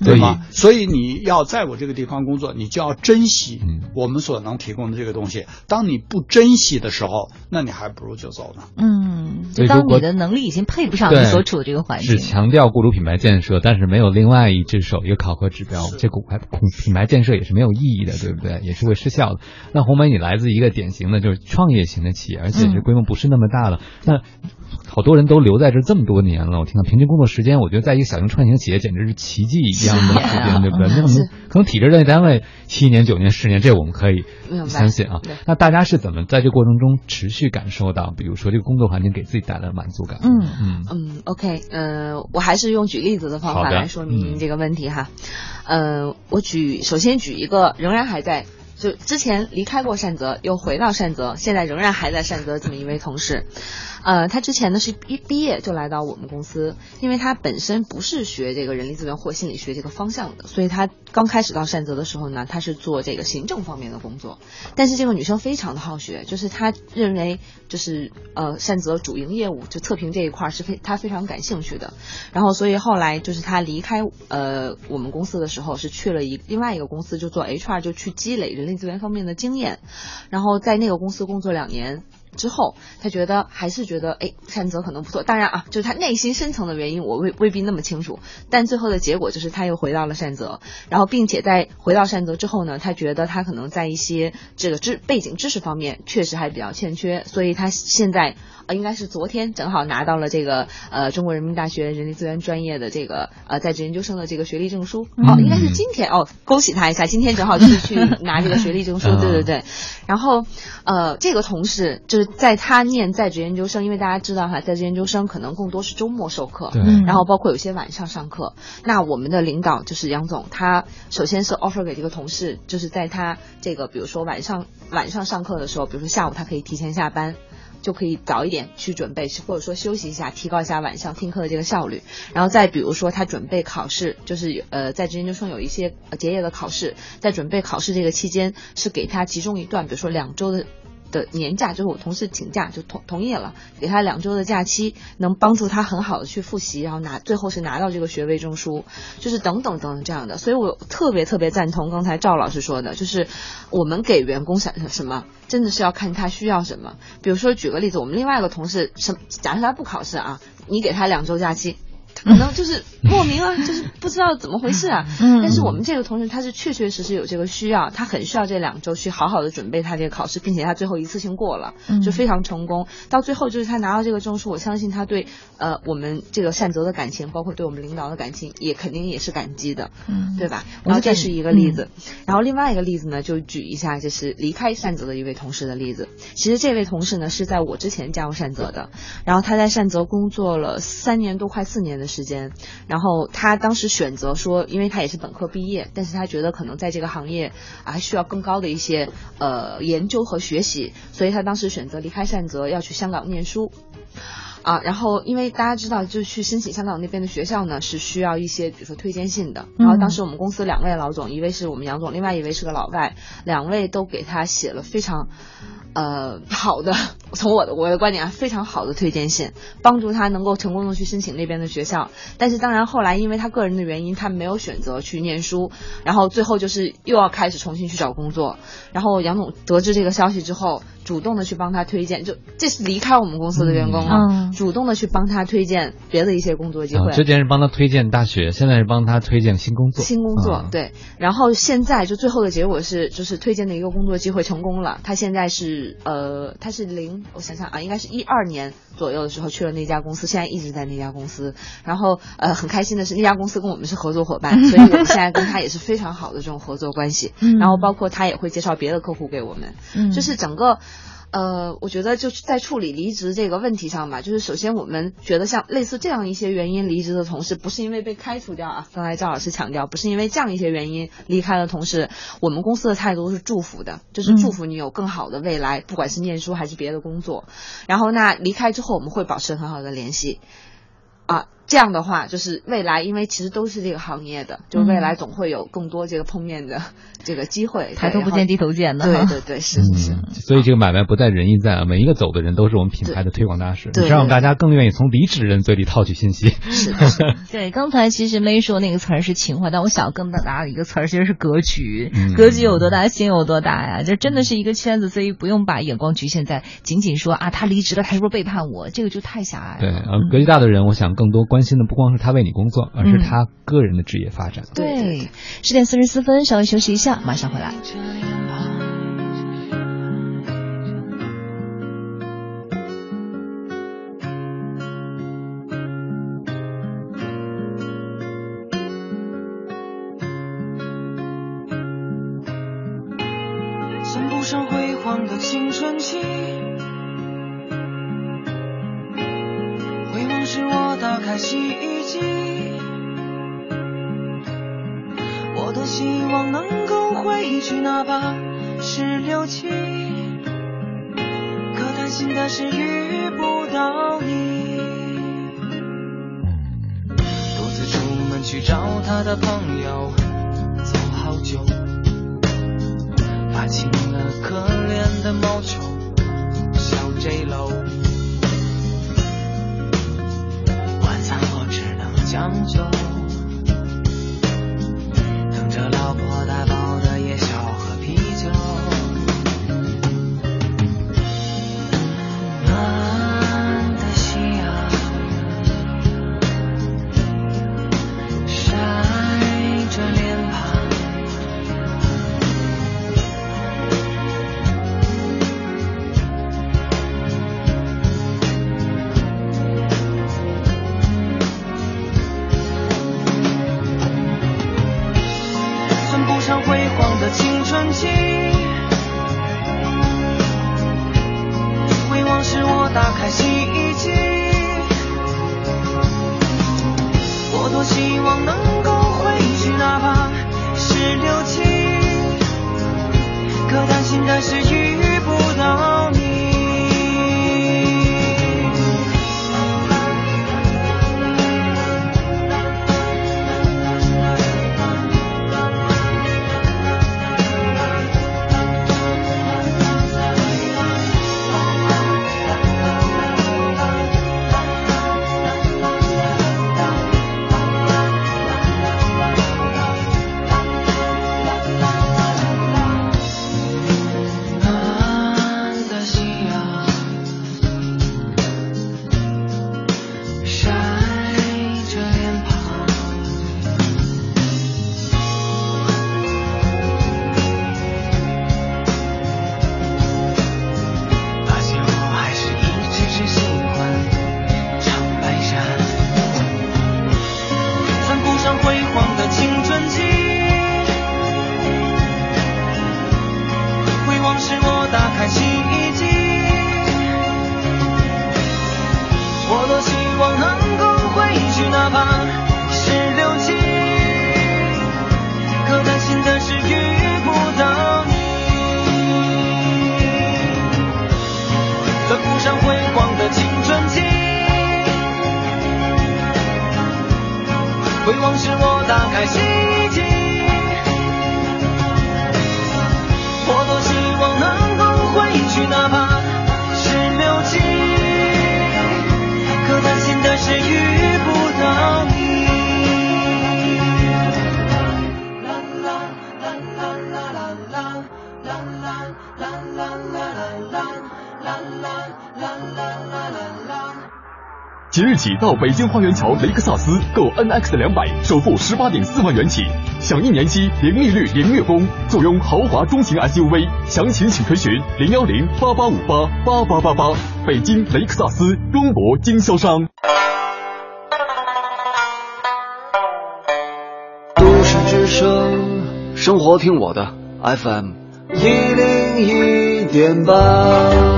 对吗？所以你要在我这个地方工作，你就要珍惜我们所能提供的这个东西。当你不珍惜的时候，那你还不如就走呢。嗯，就所以当你的能力已经配不上你所处的这个环境只。强调雇主品牌建设，但是没有另外一只手一个考核指标，这股牌品牌建设也是没有意义的，对不对？也是会失效的。那红梅，你来自一个典型的就是创业型的企业，而且是规模不是那么大的。那好多人都留在这这么多年了，我听到平均工作时间，我觉得在一个小型创业型企业简直是奇迹一样的时间，对不对？那我们可能体制内单位七年、九年、十年，这我们可以相信啊。那大家是怎么在这个过程中持续感受到，比如说这个工作环境给自己带来的满足感？嗯嗯嗯，OK，呃，我还是用举例子的方法来说明您这个问题哈。呃，我举首先举一个仍然还在就之前离开过善泽，又回到善泽，现在仍然还在善泽这么一位同事。呃，他之前呢是一毕业就来到我们公司，因为他本身不是学这个人力资源或心理学这个方向的，所以他刚开始到善泽的时候呢，他是做这个行政方面的工作。但是这个女生非常的好学，就是她认为就是呃善泽主营业务就测评这一块是非她非常感兴趣的。然后所以后来就是她离开呃我们公司的时候，是去了一另外一个公司就做 HR，就去积累人力资源方面的经验。然后在那个公司工作两年。之后，他觉得还是觉得，哎，善泽可能不错。当然啊，就是他内心深层的原因，我未未必那么清楚。但最后的结果就是他又回到了善泽，然后并且在回到善泽之后呢，他觉得他可能在一些这个知背景知识方面确实还比较欠缺，所以他现在呃应该是昨天正好拿到了这个呃中国人民大学人力资源专业的这个呃在职研究生的这个学历证书。哦，应该是今天哦，恭喜他一下，今天正好就是去 拿这个学历证书。对对对，然后呃这个同事就是在他念在职研究生，因为大家知道哈，在职研究生可能更多是周末授课，对然后包括有些晚上上课。那我们的领导就是杨总，他首先是 offer 给这个同事，就是在他这个比如说晚上晚上上课的时候，比如说下午他可以提前下班。就可以早一点去准备，或者说休息一下，提高一下晚上听课的这个效率。然后再比如说他准备考试，就是呃在职研究生有一些结业的考试，在准备考试这个期间是给他集中一段，比如说两周的。的年假就是我同事请假就同同意了，给他两周的假期，能帮助他很好的去复习，然后拿最后是拿到这个学位证书，就是等等等等这样的。所以我特别特别赞同刚才赵老师说的，就是我们给员工什什么，真的是要看他需要什么。比如说举个例子，我们另外一个同事，什假设他不考试啊，你给他两周假期。可能就是莫名啊，就是不知道怎么回事啊。嗯但是我们这个同事他是确确实实有这个需要，他很需要这两周去好好的准备他这个考试，并且他最后一次性过了，嗯就非常成功。到最后就是他拿到这个证书，我相信他对呃我们这个善泽的感情，包括对我们领导的感情，也肯定也是感激的，嗯对吧？然后这是一个例子，然后另外一个例子呢，就举一下就是离开善泽的一位同事的例子。其实这位同事呢是在我之前加入善泽的，然后他在善泽工作了三年多，快四年的时间。然后他当时选择说，因为他也是本科毕业，但是他觉得可能在这个行业还需要更高的一些呃研究和学习，所以他当时选择离开善泽，要去香港念书。啊，然后因为大家知道，就去申请香港那边的学校呢，是需要一些比如说推荐信的。然后当时我们公司两位老总，一位是我们杨总，另外一位是个老外，两位都给他写了非常。呃，好的，从我的我的观点啊，非常好的推荐信，帮助他能够成功的去申请那边的学校。但是当然后来因为他个人的原因，他没有选择去念书，然后最后就是又要开始重新去找工作。然后杨总得知这个消息之后，主动的去帮他推荐，就这是离开我们公司的员工啊，嗯主动的去帮他推荐别的一些工作机会。啊之前是帮他推荐大学，现在是帮他推荐新工作。新工作、啊对，然后现在就最后的结果是，就是推荐的一个工作机会成功了。他现在是呃，他是零，我想想啊，应该是一二年左右的时候去了那家公司，现在一直在那家公司。然后呃，很开心的是那家公司跟我们是合作伙伴，所以我们现在跟他也是非常好的这种合作关系。嗯然后包括他也会介绍别的客户给我们，嗯就是整个。呃，我觉得就是在处理离职这个问题上吧，就是首先我们觉得像类似这样一些原因离职的同事，不是因为被开除掉啊，刚才赵老师强调，不是因为这样一些原因离开的同事，我们公司的态度是祝福的，就是祝福你有更好的未来，不管是念书还是别的工作。然后那离开之后，我们会保持很好的联系。啊，这样的话，就是未来，因为其实都是这个行业的，就是未来总会有更多这个碰面的 这个机会。抬头不见低头见的。对对对，是是是。嗯所以这个买卖不在人意在啊，每一个走的人都是我们品牌的推广大使，对你是让大家更愿意从离职人嘴里套取信息。是 对，刚才其实没说那个词儿是情怀，但我想要更大的一个词儿其实是格局。嗯格局有多大，心有多大呀？这真的是一个圈子，所以不用把眼光局限在仅仅说啊，他离职了，他是不是背叛我？这个就太狭隘对，了。呃，格局大的人，我想更多关心的不光是他为你工作，而是嗯他个人的职业发展。对，十点四十四分，稍微休息一下，马上回来。洗衣机，我多希望能够回去，哪怕是六七。可担心的是遇不到你。独自出门去找他的朋友，走好久。发现了可怜的毛球小 J 楼，将就，到北京花园桥雷克萨斯购 NX 两百，首付十八点四万元起，享一年期零利率零月供，坐拥豪华中型 SUV。详情请垂询零幺零八八五八八八八八。北京雷克萨斯中国经销商。都市之声，生活听我的 FM 一零一点八。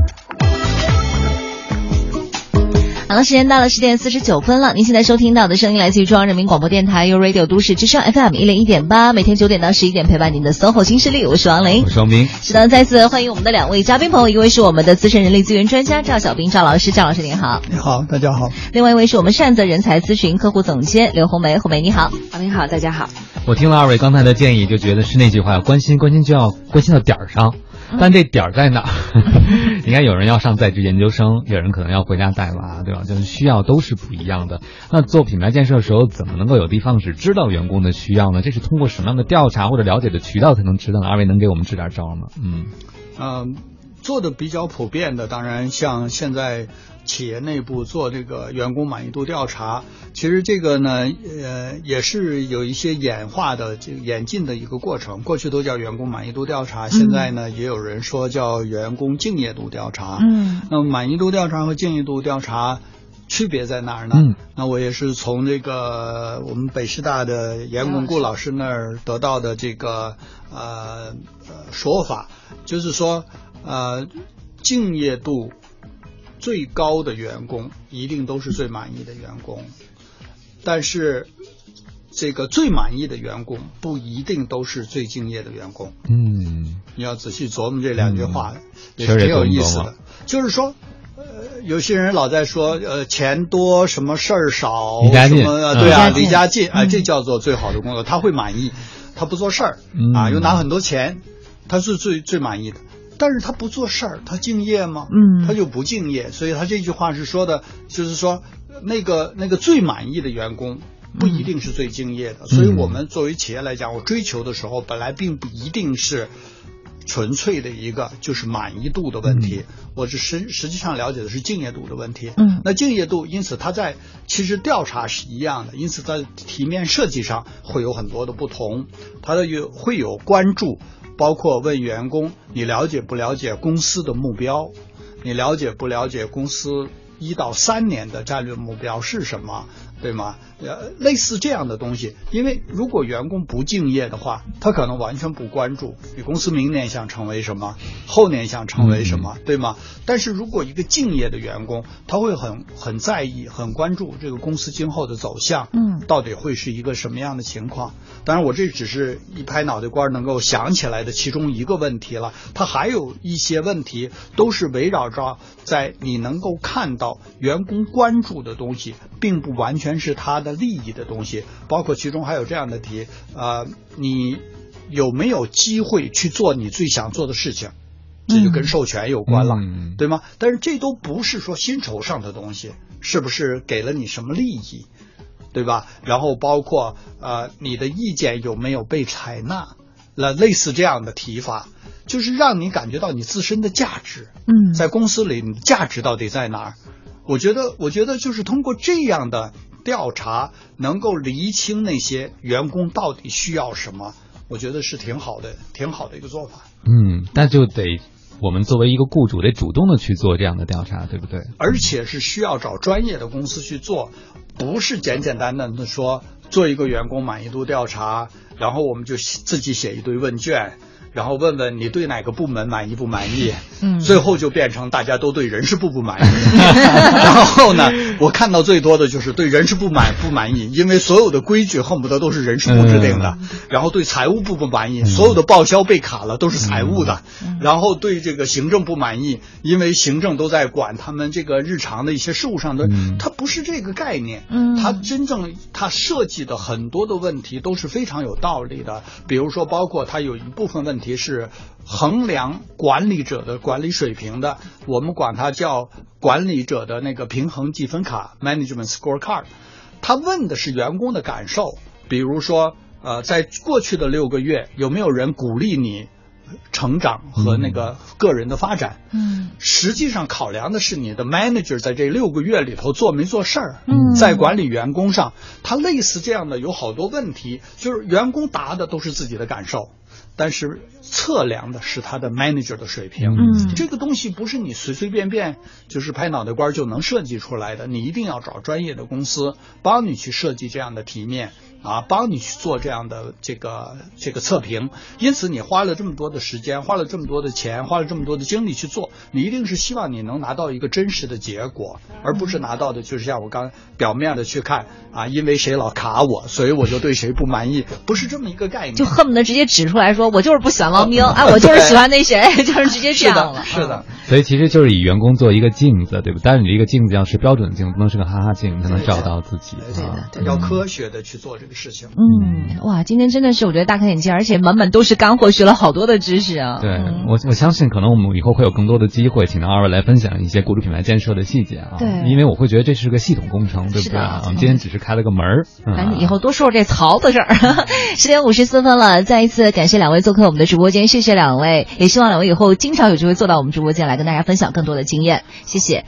好了，时间到了十点四十九分了。您现在收听到的声音来自于中央人民广播电台 u Radio 都市之声 FM 一零一点八，每天九点到十一点陪伴您的 SOHO 新势力，我是王琳，我是王斌。是的，再次欢迎我们的两位嘉宾朋友，一位是我们的资深人力资源专家赵小兵赵老师，赵老师您好。你好，大家好。另外一位是我们善泽人才咨询客户总监刘红梅，红梅你好。王明好，大家好。我听了二位刚才的建议，就觉得是那句话，要关心关心就要关心到点儿上。但这点儿在哪儿？你看，有人要上在职研究生，有人可能要回家带娃，对吧？就是需要都是不一样的。那做品牌建设的时候，怎么能够有的放矢知道员工的需要呢？这是通过什么样的调查或者了解的渠道才能知道呢？二位能给我们支点招吗？嗯，嗯，做的比较普遍的，当然像现在。企业内部做这个员工满意度调查，其实这个呢，呃，也是有一些演化的、这个演进的一个过程。过去都叫员工满意度调查，现在呢，也有人说叫员工敬业度调查。嗯，那么满意度调查和敬业度调查区别在哪儿呢？嗯，那我也是从这个我们北师大的严巩固老师那儿得到的这个呃说法，就是说呃敬业度。最高的员工一定都是最满意的员工，但是这个最满意的员工不一定都是最敬业的员工。嗯，你要仔细琢磨这两句话，也是挺有意思的。就是说，呃，有些人老在说，呃，钱多什么事儿少，什么对啊，离家近。啊，这叫做最好的工作，他会满意，他不做事儿啊，又拿很多钱，他是最最满意的。但是他不做事儿，他敬业吗？嗯，他就不敬业。所以他这句话是说的，就是说那个那个最满意的员工不一定是最敬业的。所以我们作为企业来讲，我追求的时候本来并不一定是纯粹的一个就是满意度的问题，我是实实际上了解的是敬业度的问题。嗯，那敬业度，因此他在其实调查是一样的，因此在题面设计上会有很多的不同，它的有会有关注。包括问员工，你了解不了解公司的目标？你了解不了解公司一到三年的战略目标是什么？对吗？呃，类似这样的东西，因为如果员工不敬业的话，他可能完全不关注你公司明年想成为什么，后年想成为什么，对吗？但是如果一个敬业的员工，他会很很在意、很关注这个公司今后的走向，嗯，到底会是一个什么样的情况？当然，我这只是一拍脑袋瓜能够想起来的其中一个问题了，它还有一些问题都是围绕着在你能够看到员工关注的东西，并不完全是他的。利益的东西，包括其中还有这样的题，呃，你有没有机会去做你最想做的事情？这就跟授权有关了，嗯、对吗？但是这都不是说薪酬上的东西，是不是给了你什么利益，对吧？然后包括呃，你的意见有没有被采纳？了类似这样的提法，就是让你感觉到你自身的价值。嗯，在公司里，你的价值到底在哪儿？我觉得，我觉得就是通过这样的。调查能够厘清那些员工到底需要什么，我觉得是挺好的，挺好的一个做法。嗯，那就得我们作为一个雇主得主动的去做这样的调查，对不对？而且是需要找专业的公司去做，不是简简单单的说做一个员工满意度调查，然后我们就自己写一堆问卷。然后问问你对哪个部门满意不满意？嗯，最后就变成大家都对人事部不满意。然后呢，我看到最多的就是对人事部满不满意，因为所有的规矩恨不得都是人事部制定的。嗯、然后对财务部不满意，所有的报销被卡了都是财务的。嗯、然后对这个行政不满意，因为行政都在管他们这个日常的一些事务上的，嗯、它不是这个概念。嗯，它真正它设计的很多的问题都是非常有道理的，比如说包括它有一部分问题是。衡量管理者的管理水平的，我们管它叫管理者的那个平衡计分卡 （management scorecard），他问的是员工的感受，比如说，呃，在过去的六个月有没有人鼓励你成长和那个个人的发展？嗯，实际上考量的是你的 manager 在这六个月里头做没做事儿。嗯在管理员工上，他类似这样的有好多问题，就是员工答的都是自己的感受。但是测量的是他的 manager 的水平，嗯。这个东西不是你随随便便就是拍脑袋瓜就能设计出来的，你一定要找专业的公司帮你去设计这样的题面啊，帮你去做这样的这个这个测评。因此，你花了这么多的时间，花了这么多的钱，花了这么多的精力去做，你一定是希望你能拿到一个真实的结果，而不是拿到的就是像我刚表面的去看啊，因为谁老卡我，所以我就对谁不满意，不是这么一个概念。就恨不得直接指出来说，我就是不喜欢王冰，哎，我就是喜欢那谁，就是直接这样了。是的，所以其实就是以员工做一个镜子，对吧？但是你这个镜子要是标准镜子，不能是个哈哈镜，才能照到自己。对的，要科学的去做这个事情。嗯，哇，今天真的是我觉得大开眼界，而且满满都是干货，学了好多的知识啊。对我，我相信可能我们以后会有更多的机会，请到二位来分享一些雇主品牌建设的细节啊。对因为我会觉得这是个系统工程，对不对啊？我们今天只是开了个门儿。嗯咱以后多说说这槽子事儿。十点五十四分了，再一次感谢两位做客我们的直播间，谢谢两位，也希望两位以后经常有机会坐到我们直播间来跟大家分享更多的经验，谢谢。